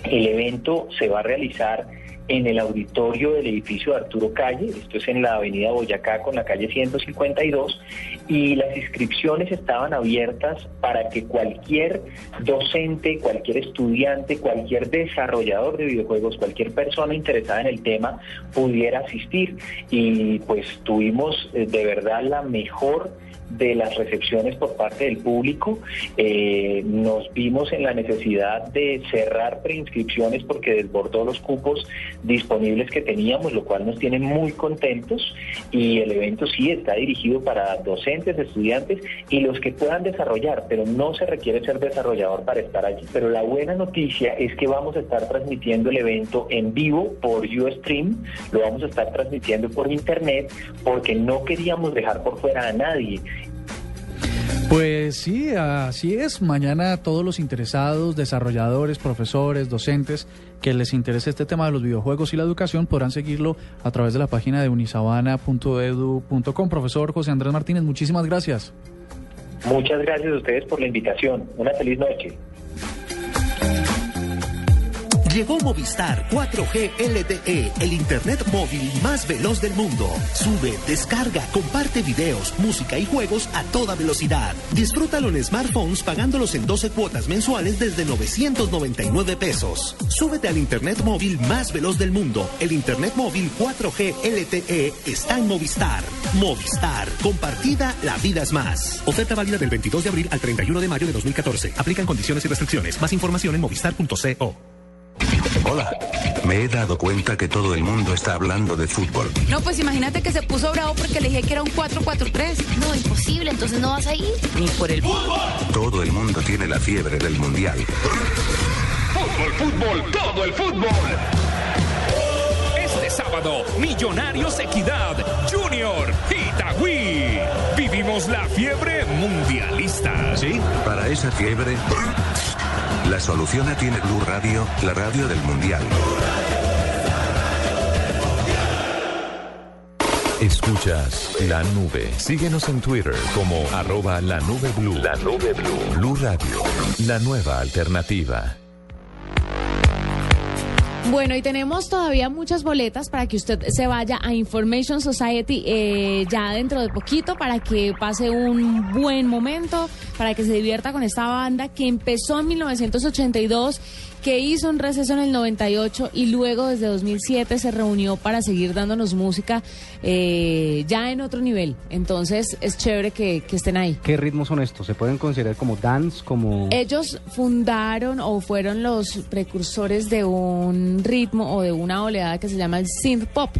el evento se va a realizar en el auditorio del edificio de Arturo Calle, esto es en la avenida Boyacá con la calle 152, y las inscripciones estaban abiertas para que cualquier docente, cualquier estudiante, cualquier desarrollador de videojuegos, cualquier persona interesada en el tema pudiera asistir. Y pues tuvimos eh, de verdad la mejor de las recepciones por parte del público. Eh, nos vimos en la necesidad de cerrar preinscripciones porque desbordó los cupos disponibles que teníamos, lo cual nos tiene muy contentos y el evento sí está dirigido para docentes, estudiantes y los que puedan desarrollar, pero no se requiere ser desarrollador para estar allí. Pero la buena noticia es que vamos a estar transmitiendo el evento en vivo por Ustream, lo vamos a estar transmitiendo por internet porque no queríamos dejar por fuera a nadie. Pues sí, así es. Mañana todos los interesados, desarrolladores, profesores, docentes que les interese este tema de los videojuegos y la educación podrán seguirlo a través de la página de unisabana.edu.com. Profesor José Andrés Martínez, muchísimas gracias. Muchas gracias a ustedes por la invitación. Una feliz noche. Llegó Movistar 4G LTE, el Internet móvil más veloz del mundo. Sube, descarga, comparte videos, música y juegos a toda velocidad. Disfrútalo en smartphones pagándolos en 12 cuotas mensuales desde 999 pesos. Súbete al Internet móvil más veloz del mundo. El Internet móvil 4G LTE está en Movistar. Movistar, compartida, la vida es más. Oferta válida del 22 de abril al 31 de mayo de 2014. Aplican condiciones y restricciones. Más información en movistar.co. Hola. Me he dado cuenta que todo el mundo está hablando de fútbol. No, pues imagínate que se puso bravo porque le dije que era un 4-4-3. No, imposible, entonces no vas a ir. Ni por el fútbol. Todo el mundo tiene la fiebre del mundial. Fútbol, fútbol, todo el fútbol. Este sábado, Millonarios Equidad, Junior, Itagüí. Vivimos la fiebre mundialista. ¿Sí? Para esa fiebre la solución la tiene Blue Radio, la radio del Mundial. Escuchas la nube. Síguenos en Twitter como arroba la nube blue. La nube blue. Blue Radio. La nueva alternativa. Bueno, y tenemos todavía muchas boletas para que usted se vaya a Information Society eh, ya dentro de poquito, para que pase un buen momento, para que se divierta con esta banda que empezó en 1982 que hizo un receso en el 98 y luego desde 2007 se reunió para seguir dándonos música eh, ya en otro nivel. Entonces es chévere que, que estén ahí. ¿Qué ritmos son estos? ¿Se pueden considerar como dance, como...? Ellos fundaron o fueron los precursores de un ritmo o de una oleada que se llama el synth pop,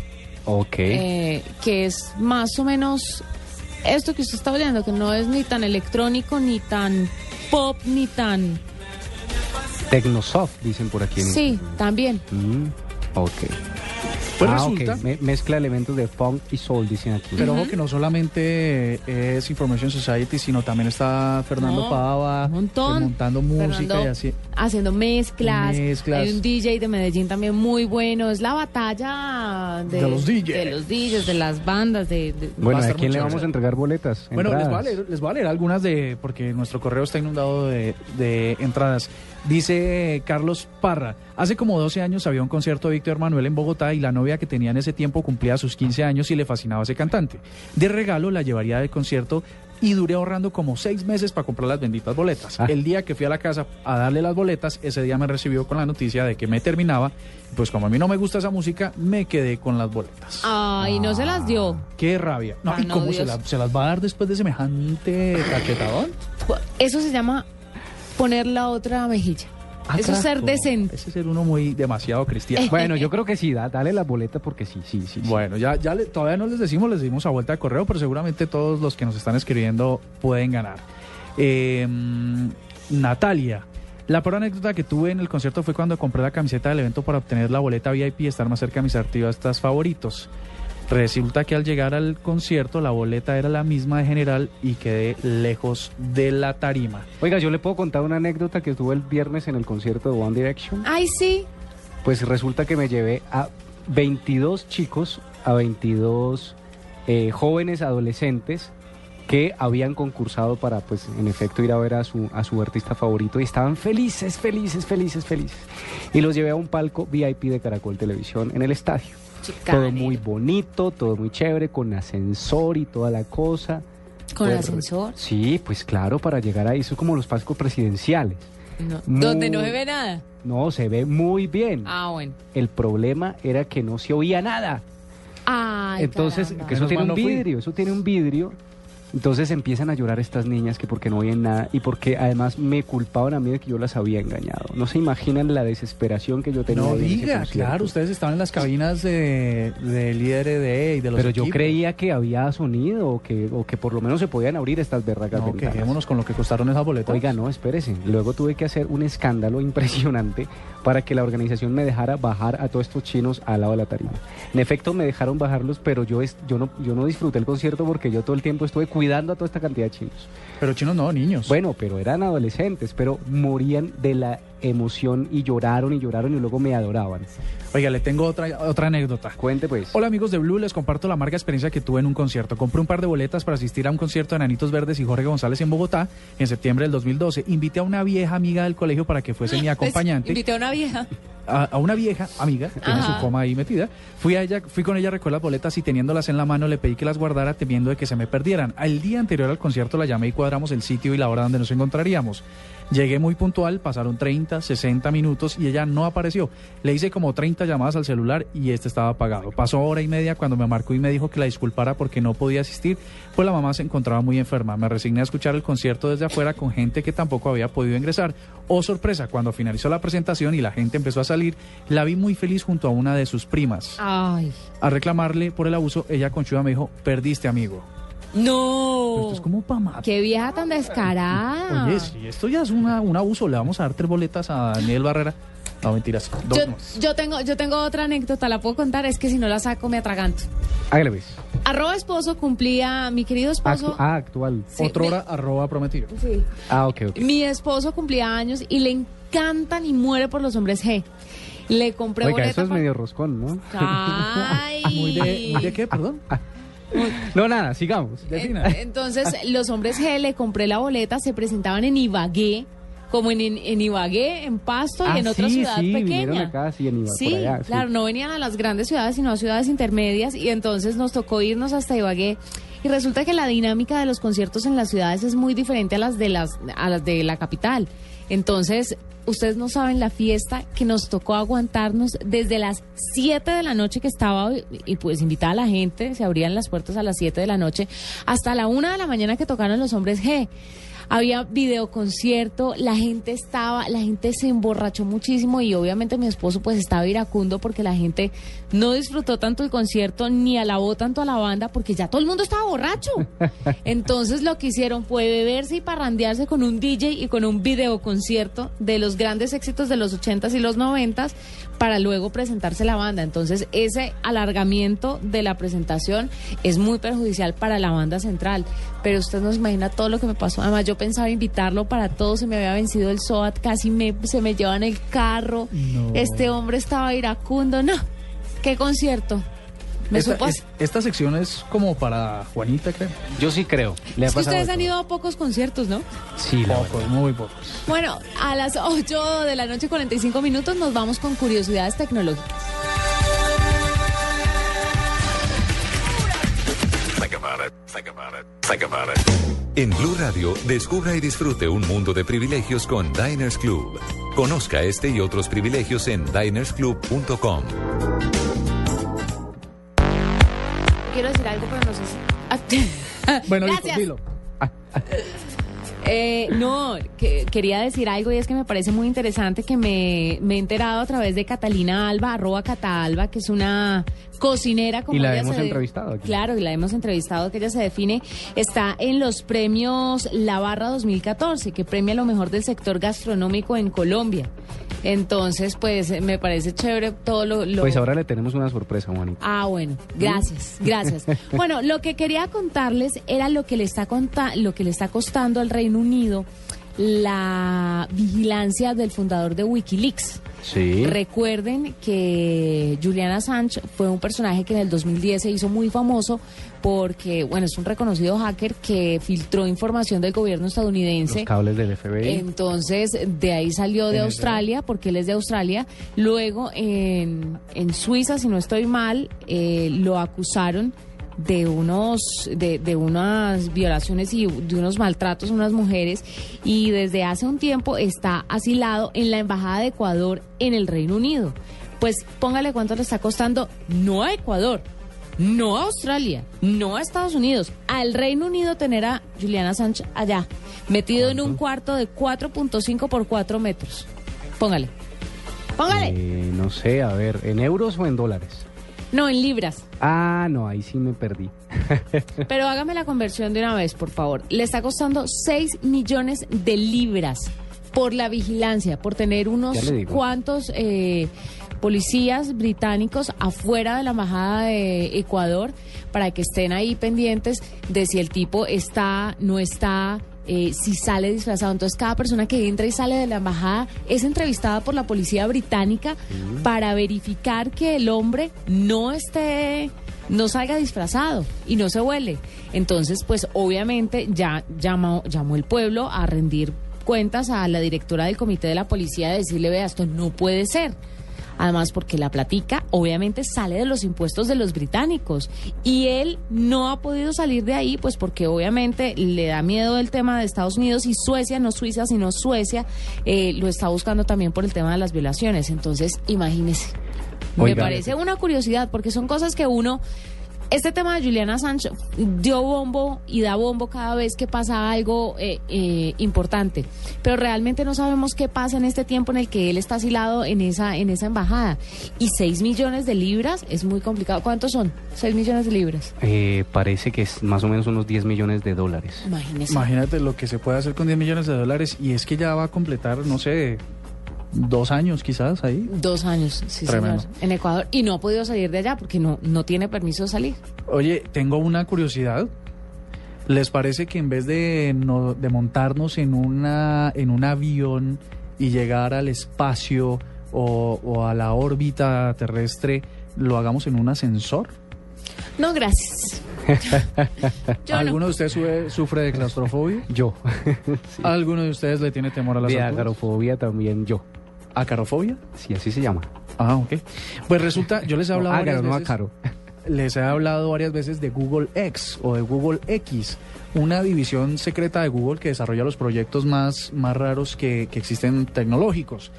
Ok. eh, que es más o menos esto que usted está oyendo, que no es ni tan electrónico, ni tan pop, ni tan... Tecnosoft, dicen por aquí. en Sí, también. Mm, ok. Pues Ah, resulta- ok. Me- mezcla elementos de funk y soul, dicen aquí. Pero ojo que no solamente es Information Society, sino también está Fernando No, Pava un montón. eh, montando música Fernando y así. haciendo mezclas. Mezclas. Hay un DJ de Medellín también muy bueno. Es la batalla de, De los DJs. de los DJs, de las bandas. De, de- Bueno, Va a ¿a estar quién le vamos a entregar boletas? Bueno, les voy, a leer, les voy a leer algunas de, porque nuestro correo está inundado de, de entradas. Dice Carlos Parra, hace como 12 años había un concierto de Víctor Manuel en Bogotá y la novia que tenía en ese tiempo cumplía sus 15 años y le fascinaba ese cantante. De regalo la llevaría del concierto y duré ahorrando como seis meses para comprar las benditas boletas. Ah. El día que fui a la casa a darle las boletas, ese día me recibió con la noticia de que me terminaba. Pues como a mí no me gusta esa música, me quedé con las boletas. Ay, no se las dio. Qué rabia. No, Ah, ¿Y no, cómo se, la- se las va a dar después de semejante cachetadón? Eso se llama poner la otra mejilla. Ah, Eso es ser decente. Ese es ser uno muy demasiado cristiano. Bueno, yo creo que sí, da- dale las boletas porque sí, sí, sí. sí. Bueno, ya, ya le- todavía no les decimos, les dimos a vuelta de correo, pero seguramente todos los que nos están escribiendo pueden ganar. Eh, Natalia, la peor anécdota que tuve en el concierto fue cuando compré la camiseta del evento para obtener la boleta VIP y estar más cerca de mis artistas favoritos. Resulta que al llegar al concierto la boleta era la misma de general y quedé lejos de la tarima. Oiga, yo le puedo contar una anécdota que estuve el viernes en el concierto de One Direction. Ay, sí. Pues resulta que me llevé a 22 chicos, a 22 eh, jóvenes adolescentes que habían concursado para, pues, en efecto, ir a ver a su, a su artista favorito y estaban felices, felices, felices, felices. Y los llevé a un palco VIP de Caracol Televisión en el estadio. Todo muy bonito, todo muy chévere, con ascensor y toda la cosa. ¿Con Pues, ascensor? Sí, pues claro, para llegar ahí, eso es como los palcos presidenciales. No. Muy- Donde no se ve nada. No, se ve muy bien. Ah, bueno. El problema era que no se oía nada. Ay, Entonces, caramba. que eso Menos tiene un fui. vidrio, eso tiene un vidrio. Entonces empiezan a llorar estas niñas que porque no oyen nada y porque además me culpaban a mí de que yo las había engañado. No se imaginan la desesperación que yo tenía. No diga, claro, ustedes estaban en las cabinas de, del IRD y de los Pero yo creía que había sonido o que, o que por lo menos se podían abrir estas berracas No, ventanas. quedémonos con lo que costaron esas boletas. Oiga, no, espérese. Luego tuve que hacer un escándalo *laughs* impresionante para que la organización me dejara bajar a todos estos chinos al lado de la tarima. En efecto, me dejaron bajarlos, pero yo, es, yo, no, yo no disfruté el concierto porque yo todo el tiempo estuve cuidando a toda esta cantidad de chinos. Pero chinos no, niños. Bueno, pero eran adolescentes, pero morían de la emoción y lloraron y lloraron y luego me adoraban. Oiga, le tengo otra, otra anécdota. Cuente pues. Hola amigos de Blue, les comparto la amarga experiencia que tuve en un concierto. Compré un par de boletas para asistir a un concierto de Nanitos Verdes y Jorge González en Bogotá en septiembre del 2012. Invité a una vieja amiga del colegio para que fuese mi *laughs* acompañante. Invité a una vieja. a, a una vieja amiga, tiene Ajá. su coma ahí metida. Fui a ella, fui con ella a recoger las boletas y teniéndolas en la mano le pedí que las guardara temiendo de que se me perdieran. Al día anterior al concierto la llamé y cuadramos el sitio y la hora donde nos encontraríamos. Llegué muy puntual, pasaron 30, 60 minutos y ella no apareció. Le hice como 30 llamadas al celular y este estaba apagado. Pasó hora y media cuando me marcó y me dijo que la disculpara porque no podía asistir, pues la mamá se encontraba muy enferma. Me resigné a escuchar el concierto desde afuera con gente que tampoco había podido ingresar. Oh sorpresa, cuando finalizó la presentación y la gente empezó a salir, la vi muy feliz junto a una de sus primas. Ay. A reclamarle por el abuso, ella conchuda me dijo, perdiste amigo. No. Esto es como para matar. Qué vieja tan descarada. Oye, si esto ya es una, un abuso, le vamos a dar tres boletas a Daniel Barrera. No, mentiras. Dos Yo, más. yo tengo, yo tengo otra anécdota, la puedo contar, es que si no la saco me atraganto. Hágale pues. Arroba esposo cumplía, mi querido esposo. Actu- ah, actual. Sí, Otra hora, arroba prometido. Sí. Ah, ok, ok. Mi esposo cumplía años y le encantan y muere por los hombres G. Le compré Oiga, boleta eso es medio roscón, ¿no? Ay. *laughs* ¿Muy de, muy de qué, perdón? No, nada, sigamos. En- Entonces, los hombres G le compré la boleta, se presentaban en Ibagué, como en, en, en Ibagué, en Pasto y Ah, en otra sí, ciudad sí, pequeña. acá, sí, en Iba- Sí, por allá, sí. claro, no venían a las grandes ciudades, sino a ciudades intermedias y entonces nos tocó irnos hasta Ibagué Y resulta que la dinámica de los conciertos en las ciudades es muy diferente a las de las a las de la capital. Entonces, ustedes no saben la fiesta que nos tocó aguantarnos desde las 7 de la noche que estaba y pues invitaba a la gente, se abrían las puertas a las 7 de la noche hasta la 1 de la mañana que tocaron los hombres G. Había videoconcierto, la gente estaba, la gente se emborrachó muchísimo y obviamente mi esposo pues estaba iracundo porque la gente no disfrutó tanto el concierto ni alabó tanto a la banda porque ya todo el mundo estaba borracho. *laughs* Entonces lo que hicieron fue beberse y parrandearse con un DJ y con un videoconcierto de los grandes éxitos de los 80s y los 90s para luego presentarse la banda. Entonces ese alargamiento de la presentación es muy perjudicial para la banda central. Pero usted no se imagina todo lo que me pasó. Además yo pensaba invitarlo para todo, se me había vencido el SOAT, casi me, se me lleva en el carro. Este hombre estaba iracundo, no. ¿Qué concierto? ¿Me Esta, supo es- esta sección es como para Juanita, creo. Yo sí creo. Le ha Es que pasado ustedes de han todo. ido a pocos conciertos, ¿no? Sí, Pocos, muy pocos. Bueno, a las 8 de la noche 45 minutos nos vamos con curiosidades tecnológicas. En Blue Radio, descubra y disfrute un mundo de privilegios con Diners Club. Conozca este y otros privilegios en dinersclub.com. Quiero decir algo, pero no sé si... *laughs* Bueno, listo, Gracias. dilo. Eh, no, que, quería decir algo y es que me parece muy interesante que me, me he enterado a través de Catalina Alba, arroba Cata Alba, que es una cocinera como Y la ella hemos se- entrevistado aquí. Claro, y la hemos entrevistado, que ella se define, está en los premios La Barra 2014, que premia lo mejor del sector gastronómico en Colombia. Entonces, pues me parece chévere todo lo... lo- Pues ahora le tenemos una sorpresa, Juanita. Ah, bueno, gracias, gracias. Bueno, lo que quería contarles era lo que le está conta lo que le está costando al Reino Unido la vigilancia del fundador de WikiLeaks. Sí. Recuerden que Julian Assange fue un personaje que en el 2010 se hizo muy famoso porque, bueno, es un reconocido hacker que filtró información del gobierno estadounidense. Los cables del FBI. Entonces, de ahí salió de. Australia, porque él es de Australia. Luego, en, en Suiza, si no estoy mal, eh, lo acusaron de unos de, de unas violaciones y de unos maltratos a unas mujeres y desde hace un tiempo está asilado en la embajada de Ecuador en el Reino Unido. Pues póngale cuánto le está costando no a Ecuador, no a Australia, no a Estados Unidos, al Reino Unido tener a Juliana Sánchez allá, metido en un cuarto de 4.5 por 4 metros. Póngale. Póngale. Eh, no sé, a ver, ¿en euros o en dólares? No, en libras. Ah, no, ahí sí me perdí. *laughs* Pero hágame la conversión de una vez, por favor. Le está costando 6 millones de libras por la vigilancia, por tener unos cuantos eh, policías británicos afuera de la embajada de Ecuador para que estén ahí pendientes de si el tipo está, no está. Eh, si sale disfrazado. Entonces, cada persona que entra y sale de la embajada es entrevistada por la policía británica para verificar que el hombre no esté no salga disfrazado y no se huele. Entonces, pues obviamente ya llamó, llamó el pueblo a rendir cuentas a la directora del comité de la policía de decirle, vea, esto no puede ser. Además, porque la platica obviamente sale de los impuestos de los británicos y él no ha podido salir de ahí, pues porque obviamente le da miedo el tema de Estados Unidos y Suecia, no Suiza, sino Suecia, eh, lo está buscando también por el tema de las violaciones. Entonces, imagínese. Me parece una curiosidad porque son cosas que uno este tema de Juliana Assange dio bombo y da bombo cada vez que pasa algo eh, eh, importante, pero realmente no sabemos qué pasa en este tiempo en el que él está asilado en esa en esa embajada y 6 millones de libras es muy complicado. ¿Cuántos son? 6 millones de libras. Eh, parece que es más o menos unos 10 millones de dólares. Imagínese. Imagínate lo que se puede hacer con 10 millones de dólares y es que ya va a completar, no sé, dos años quizás ahí. Dos años, sí Tremendo. señor, en Ecuador y no ha podido salir de allá porque no no tiene permiso de salir. Oye, tengo una curiosidad. ¿Les parece que en vez de, no- de montarnos en, una, en un avión y llegar al espacio o, o a la órbita terrestre, lo hagamos en un ascensor? No, gracias. *laughs* Yo no. ¿Alguno de ustedes sube- sufre de claustrofobia? Yo. *laughs* *laughs* ¿Alguno de ustedes le tiene temor a las De alturas? agarofobia también yo. ¿Acarofobia? Sí, así se llama. Ah, ok. Pues resulta, yo les he *laughs* hablado ágaro, no acaro. *laughs* les he hablado varias veces de Google X o de Google X, una división secreta de Google que desarrolla los proyectos más, más raros que, que existen tecnológicos.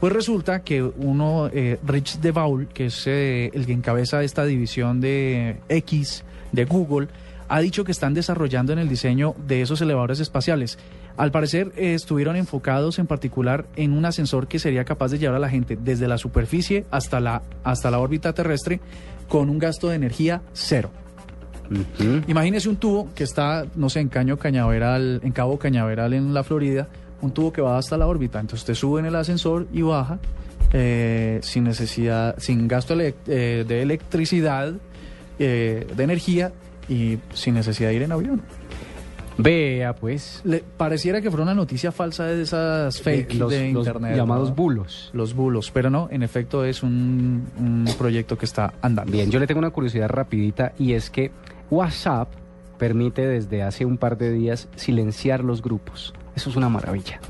Pues resulta que uno, eh, Rich DeVaul, que es eh, el que encabeza esta división de X de Google, ha dicho que están desarrollando en el diseño de esos elevadores espaciales. Al parecer eh, estuvieron enfocados en particular en un ascensor que sería capaz de llevar a la gente desde la superficie hasta la, hasta la órbita terrestre con un gasto de energía cero. Imagínese un tubo que está, no sé, en Caño Cañaveral, en Cabo Cañaveral en la Florida, un tubo que va hasta la órbita. Entonces usted sube en el ascensor y baja eh, sin necesidad, sin gasto eh, de electricidad, eh, de energía y sin necesidad de ir en avión. Vea, pues. Le pareciera que fuera una noticia falsa de esas fake los- de los internet. llamados ¿no? bulos. Los bulos, pero no, en efecto es un, un proyecto que está andando. Bien, yo le tengo una curiosidad rapidita y es que WhatsApp permite desde hace un par de días silenciar los grupos. Eso es una maravilla.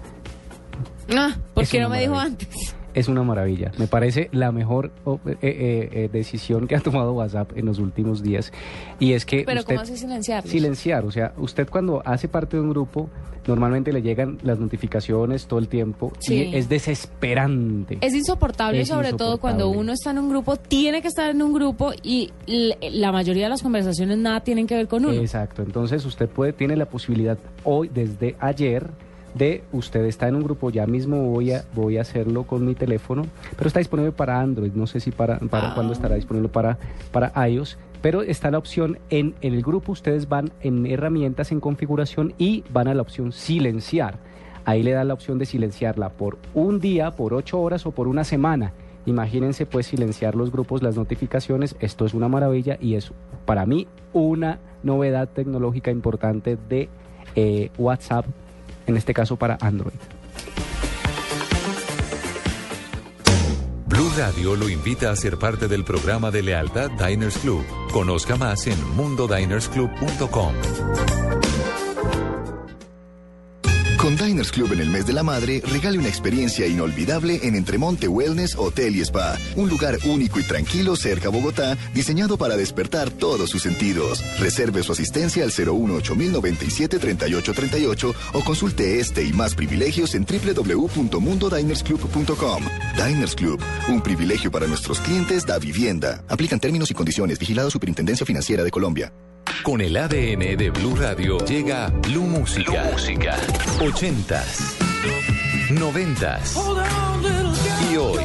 Ah, ¿por qué no me dijo antes? Es una maravilla. Me parece la mejor oh, eh, eh, eh, decisión que ha tomado WhatsApp en los últimos días. Y es que Pero usted ¿cómo hace silenciarlos? silenciar, o sea, usted cuando hace parte de un grupo, normalmente le llegan las notificaciones todo el tiempo Sí. y es desesperante. Es insoportable, Es sobre todo cuando uno está en un grupo, tiene que estar en un grupo y la mayoría de las conversaciones nada tienen que ver con uno. Exacto, entonces usted puede tiene la posibilidad hoy desde ayer de usted está en un grupo, ya mismo voy a voy a hacerlo con mi teléfono, pero está disponible para Android, no sé si para para cuándo estará disponible para para iOS, pero está la opción en, en el grupo ustedes van en herramientas en configuración y van a la opción silenciar. Ahí le da la opción de silenciarla por un día, por ocho horas o por una semana. Imagínense pues silenciar los grupos, las notificaciones. Esto es una maravilla y es para mí una novedad tecnológica importante de eh, WhatsApp, en este caso para Android. Blue Radio lo invita a ser parte del programa de lealtad Diners Club. Conozca más en mundodinersclub.com. Con Diners Club en el mes de la madre, regale una experiencia inolvidable en Entremonte Wellness Hotel y Spa. Un lugar único y tranquilo cerca a Bogotá, diseñado para despertar todos sus sentidos. Reserve su asistencia al 018-097-3838 o consulte este y más privilegios en www.mundodinersclub.com. Diners Club, un privilegio para nuestros clientes da vivienda. Aplican términos y condiciones. Vigilado Superintendencia Financiera de Colombia. Con el ADN de Blue Radio llega Blue Música. Música. 80s, 90s y hoy.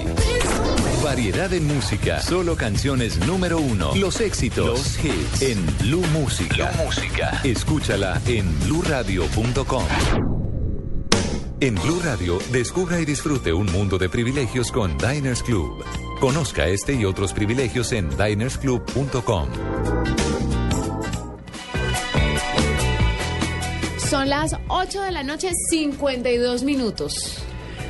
Variedad en música, solo canciones número uno, los éxitos, los hits en Blue Música. Música. Escúchala en bluradio.com. En Blue Radio, descubra y disfrute un mundo de privilegios con Diners Club. Conozca este y otros privilegios en dinersclub.com. Son las 8 de la noche, 52 minutos.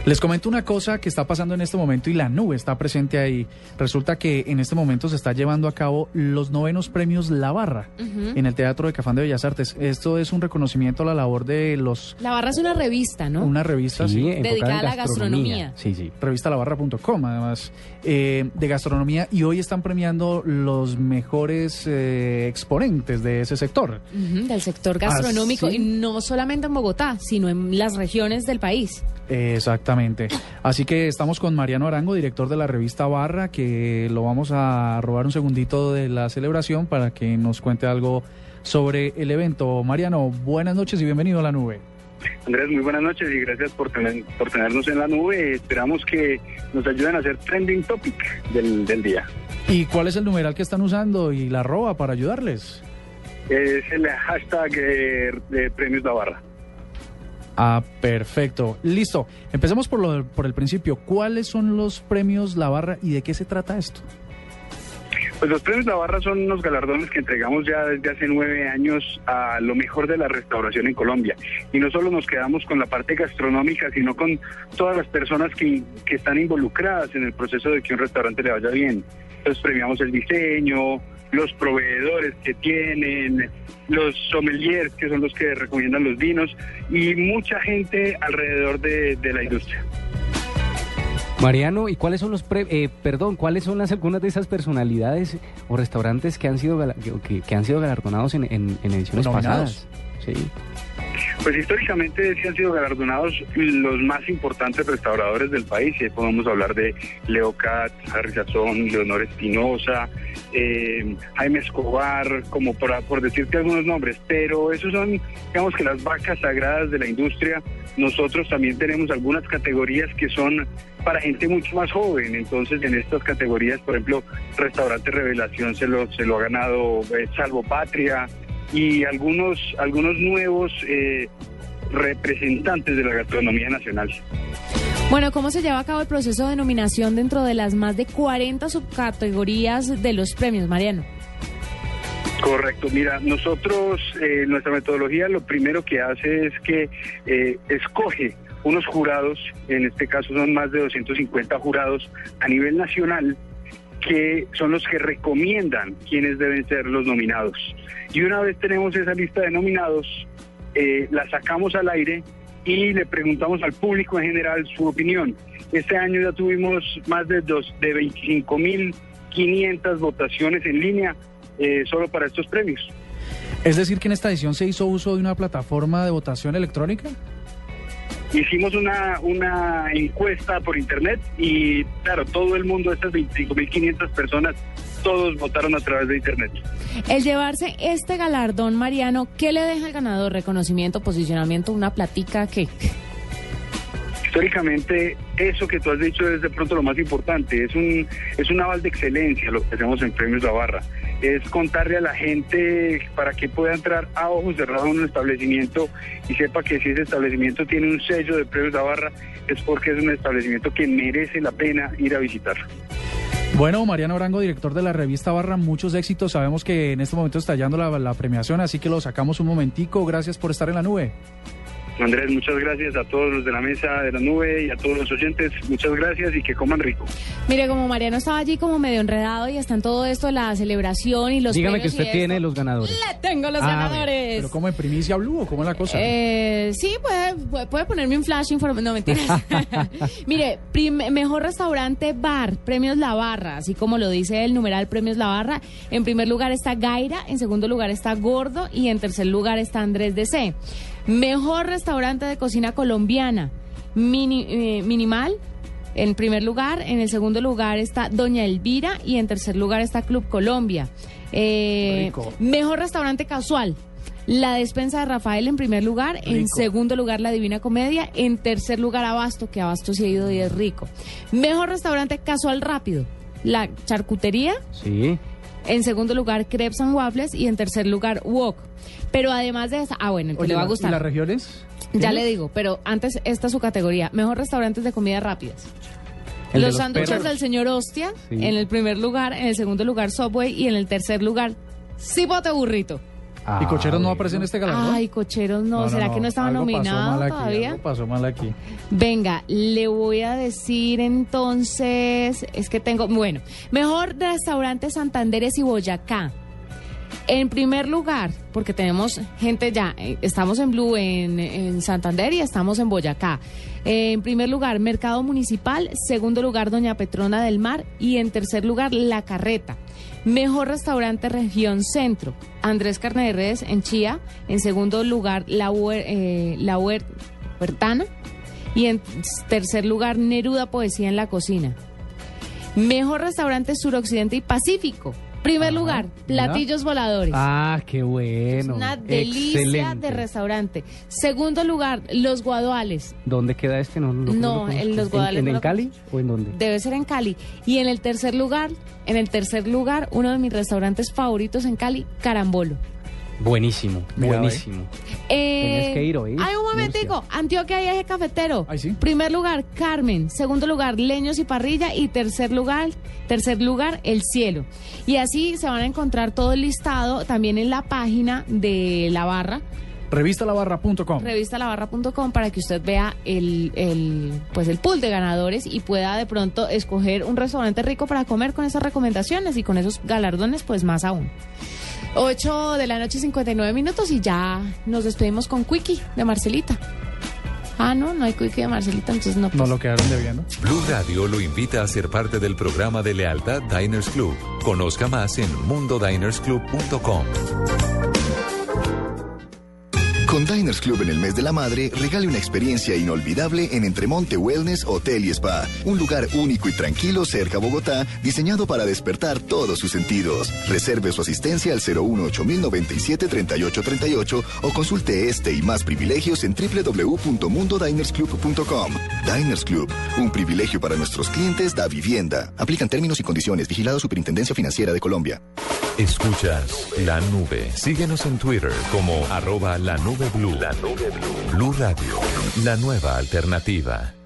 Les comento una cosa que está pasando en este momento y la nube está presente ahí. Resulta que en este momento se está llevando a cabo los novenos premios La Barra en el Teatro de Cafán de Bellas Artes. Esto es un reconocimiento a la labor de los La barra es una revista, ¿no? una revista Sí, sí, enfocada Dedicada a la gastronomía. Sí, sí. revistalabarra.com además eh, de gastronomía y hoy están premiando los mejores eh, exponentes de ese sector. Del sector gastronómico Así. y no solamente en Bogotá, sino en las regiones del país. Exactamente. Así que estamos con Mariano Arango, director de la revista Barra, que lo vamos a robar un segundito de la celebración para que nos cuente algo sobre el evento. Mariano, buenas noches y bienvenido a la nube. Andrés, muy buenas noches y gracias por, tener- por tenernos en la nube. Esperamos que nos ayuden a hacer trending topic del, del día. ¿Y cuál es el numeral que están usando y la arroba para ayudarles? Es el hashtag eh, de Premios La Barra. Ah, perfecto. Listo. Empecemos por, lo, por el principio. ¿Cuáles son los premios La Barra y de qué se trata esto? Pues los premios La Barra son unos galardones que entregamos ya desde hace nueve años a lo mejor de la restauración en Colombia. Y no solo nos quedamos con la parte gastronómica, sino con todas las personas que, que están involucradas en el proceso de que un restaurante le vaya bien. Entonces premiamos el diseño, los proveedores que tienen, los sommeliers, que son los que recomiendan los vinos, y mucha gente alrededor de, de la industria. Mariano, ¿y cuáles son los pre- eh, perdón, cuáles son las algunas de esas personalidades o restaurantes que han sido que, que- que han sido galardonados en, en- en ediciones Nominados. pasadas? Sí. Pues históricamente sí han sido galardonados los más importantes restauradores del país. Y podemos hablar de Leo Katz, Harry Sazón, Leonor Espinosa, eh, Jaime Escobar, como por, por decirte algunos nombres. Pero esos son, digamos que las vacas sagradas de la industria. Nosotros también tenemos algunas categorías que son para gente mucho más joven. Entonces, en estas categorías, por ejemplo, Restaurante Revelación se lo, se lo ha ganado eh, Salvo Patria y algunos, algunos nuevos eh, representantes de la gastronomía nacional. Bueno, ¿cómo se lleva a cabo el proceso de nominación dentro de las más de 40 subcategorías de los premios, Mariano? Correcto, mira, nosotros, eh, nuestra metodología lo primero que hace es que eh, escoge unos jurados, en este caso son más de 250 jurados a nivel nacional, que son los que recomiendan quiénes deben ser los nominados. Y una vez tenemos esa lista de nominados, eh, la sacamos al aire y le preguntamos al público en general su opinión. Este año ya tuvimos más de, dos, de 25.500 votaciones en línea eh, solo para estos premios. Es decir, que en esta edición se hizo uso de una plataforma de votación electrónica. Hicimos una, una encuesta por internet y claro, todo el mundo, estas 25.500 personas, todos votaron a través de internet. El llevarse este galardón, Mariano, ¿qué le deja al ganador? ¿Reconocimiento, posicionamiento, una platica? ¿Qué? Históricamente, eso que tú has dicho es de pronto lo más importante. Es un, es un aval de excelencia lo que hacemos en Premios La Barra. Es contarle a la gente para que pueda entrar a ojos cerrados en un establecimiento y sepa que si ese establecimiento tiene un sello de Premios La Barra es porque es un establecimiento que merece la pena ir a visitar. Bueno, Mariano Arango, director de la revista Barra, muchos éxitos. Sabemos que en este momento está hallando la, la premiación, así que lo sacamos un momentico. Gracias por estar en la nube. Andrés, muchas gracias a todos los de la mesa de la nube y a todos los oyentes. Muchas gracias y que coman rico. Mire, como Mariano estaba allí como medio enredado y está en todo esto la celebración y los Dígame que usted tiene los ganadores. Le tengo los Ah, ganadores. Pero como en primicia Blue o cómo es la cosa. Eh, sí, puede, puede, puede ponerme un flash informe. No, mentiras. *laughs* *laughs* Mire, prim- mejor restaurante bar, premios La Barra, así como lo dice el numeral premios La Barra. En primer lugar está Gaira, en segundo lugar está Gordo y en tercer lugar está Andrés DC. Mejor restaurante de cocina colombiana, Mini- eh, Minimal. En primer lugar, en el segundo lugar está Doña Elvira y en tercer lugar está Club Colombia. Eh, Rico. mejor restaurante casual. La despensa de Rafael en primer lugar, en segundo lugar la Divina Comedia, en tercer lugar Abasto, que Abasto sí ha ido y es rico. Mejor restaurante casual rápido, la charcutería, Sí. En segundo lugar Crepes and Waffles y en tercer lugar Wok. Pero además de esa, ah bueno, el que Oye, le va a ¿y gustar. las regiones? Ya le digo, pero antes esta es su categoría, mejor restaurantes de comidas rápidas. De los sándwiches del señor Hostia, Sí. en el primer lugar, en el segundo lugar Subway y en el tercer lugar Cipote Burrito. ¿Y Cocheros no Ah, aparece en este galardón? Ay, cocheros no, ¿será que no estaba pasó nominado mal aquí, todavía? pasó mal aquí. Venga, le voy a decir entonces, es que tengo, bueno, mejor restaurante Santanderes y Boyacá. En primer lugar, porque tenemos gente ya, eh, estamos en Blue en, en Santander y estamos en Boyacá. Eh, en primer lugar, Mercado Municipal. Segundo lugar, Doña Petrona del Mar. Y en tercer lugar, La Carreta. Mejor restaurante Región Centro. Andrés Carne de Redes en Chía. En segundo lugar, La, eh, la Huer- Huertana. Y en tercer lugar, Neruda Poesía en la Cocina. Mejor restaurante Suroccidente y Pacífico. Primer lugar. Platillos Voladores. Ah, qué bueno. Una delicia Excelente. de restaurante. Segundo lugar, Los Guaduales. ¿Dónde queda este? No, no, No, en. Los Guadales ¿En, no Cali o en dónde? Debe ser en Cali. Y en el tercer lugar, en el tercer lugar, uno de mis restaurantes favoritos en Cali, Carambolo. Buenísimo, Mira, buenísimo. Eh, Tenés que ir, ¿oís? Ay, un momentico. Antioquia y eje cafetero. Ay, sí. Primer lugar, Carmen. Segundo lugar, Leños y Parrilla. Y tercer lugar, tercer lugar, El Cielo. Y así se van a encontrar todo el listado también en la página de la barra, Revistalabarra.com. revistalabarra.com, para que usted vea el, el, pues el pool de ganadores y pueda de pronto escoger un restaurante rico para comer con esas recomendaciones y con esos galardones, pues más aún. 8 de la noche, 59 minutos y ya nos despedimos con Quickie de Marcelita. Ah, no, no hay quickie de Marcelita, entonces no. No lo quedaron debiendo. Blue Radio lo invita a ser parte del programa de lealtad Diners Club. Conozca más en mundodinersclub.com. Con Diners Club en el mes de la madre, regale una experiencia inolvidable en Entremonte Wellness Hotel y Spa. Un lugar único y tranquilo cerca a Bogotá, diseñado para despertar todos sus sentidos. Reserve su asistencia al 018-097-3838 o consulte este y más privilegios en www.mundodinersclub.com. Diners Club, un privilegio para nuestros clientes da vivienda. Aplican términos y condiciones. Vigilado Superintendencia Financiera de Colombia. Escuchas La Nube. Síguenos en Twitter como arroba la nube blue. La nube blue. Blue Radio, la nueva alternativa.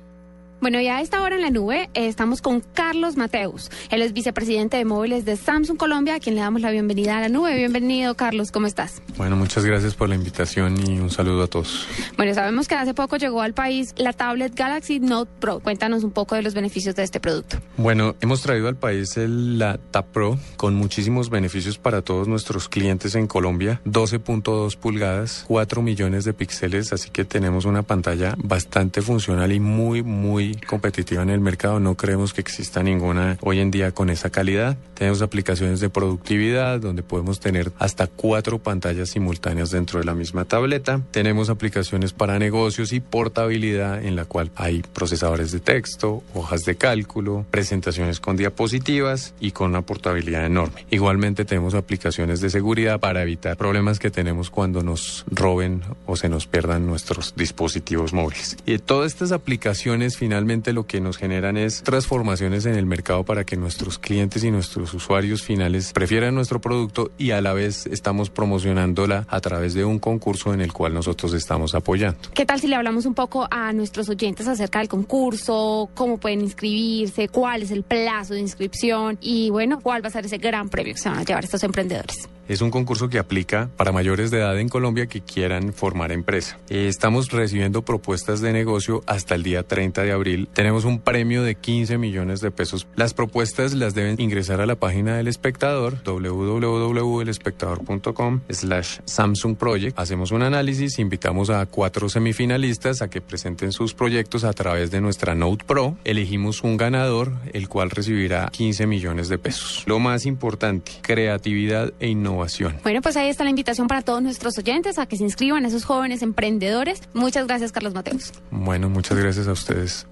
Bueno, ya a esta hora en la nube eh, estamos con Carlos Mateus. Él es vicepresidente de móviles de Samsung Colombia, a quien le damos la bienvenida a la nube. Bienvenido, Carlos, ¿cómo estás? Bueno, muchas gracias por la invitación y un saludo a todos. Bueno, sabemos que hace poco llegó al país la tablet Galaxy Note Pro. Cuéntanos un poco de los beneficios de este producto. Bueno, hemos traído al país el, la Tab Pro con muchísimos beneficios para todos nuestros clientes en Colombia. 12.2 pulgadas, 4 millones de píxeles, así que tenemos una pantalla bastante funcional y muy, muy competitiva en el mercado. No creemos que exista ninguna hoy en día con esa calidad. Tenemos aplicaciones de productividad donde podemos tener hasta cuatro pantallas simultáneas dentro de la misma tableta. Tenemos aplicaciones para negocios y portabilidad en la cual hay procesadores de texto, hojas de cálculo, presentaciones con diapositivas y con una portabilidad enorme. Igualmente tenemos aplicaciones de seguridad para evitar problemas que tenemos cuando nos roben o se nos pierdan nuestros dispositivos móviles. Y todas estas aplicaciones finalmente lo que nos generan es transformaciones en el mercado para que nuestros clientes y nuestros usuarios finales prefieran nuestro producto y a la vez estamos promocionándola a través de un concurso en el cual nosotros estamos apoyando. ¿Qué tal si le hablamos un poco a nuestros oyentes acerca del concurso, cómo pueden inscribirse, cuál es el plazo de inscripción y bueno, cuál va a ser ese gran premio que se van a llevar estos emprendedores? Es un concurso que aplica para mayores de edad en Colombia que quieran formar empresa. Eh, estamos recibiendo propuestas de negocio hasta el día 30 de abril. Tenemos un premio de 15 millones de pesos. Las propuestas las deben ingresar a la página del espectador www.elespectador.com slash Samsung Project. Hacemos un análisis, invitamos a cuatro semifinalistas a que presenten sus proyectos a través de nuestra Note Pro. Elegimos un ganador, el cual recibirá 15 millones de pesos. Lo más importante, creatividad e innovación bueno, pues ahí está la invitación para todos nuestros oyentes a que se inscriban, esos jóvenes emprendedores. Muchas gracias, Carlos Mateos. Bueno, muchas gracias a ustedes.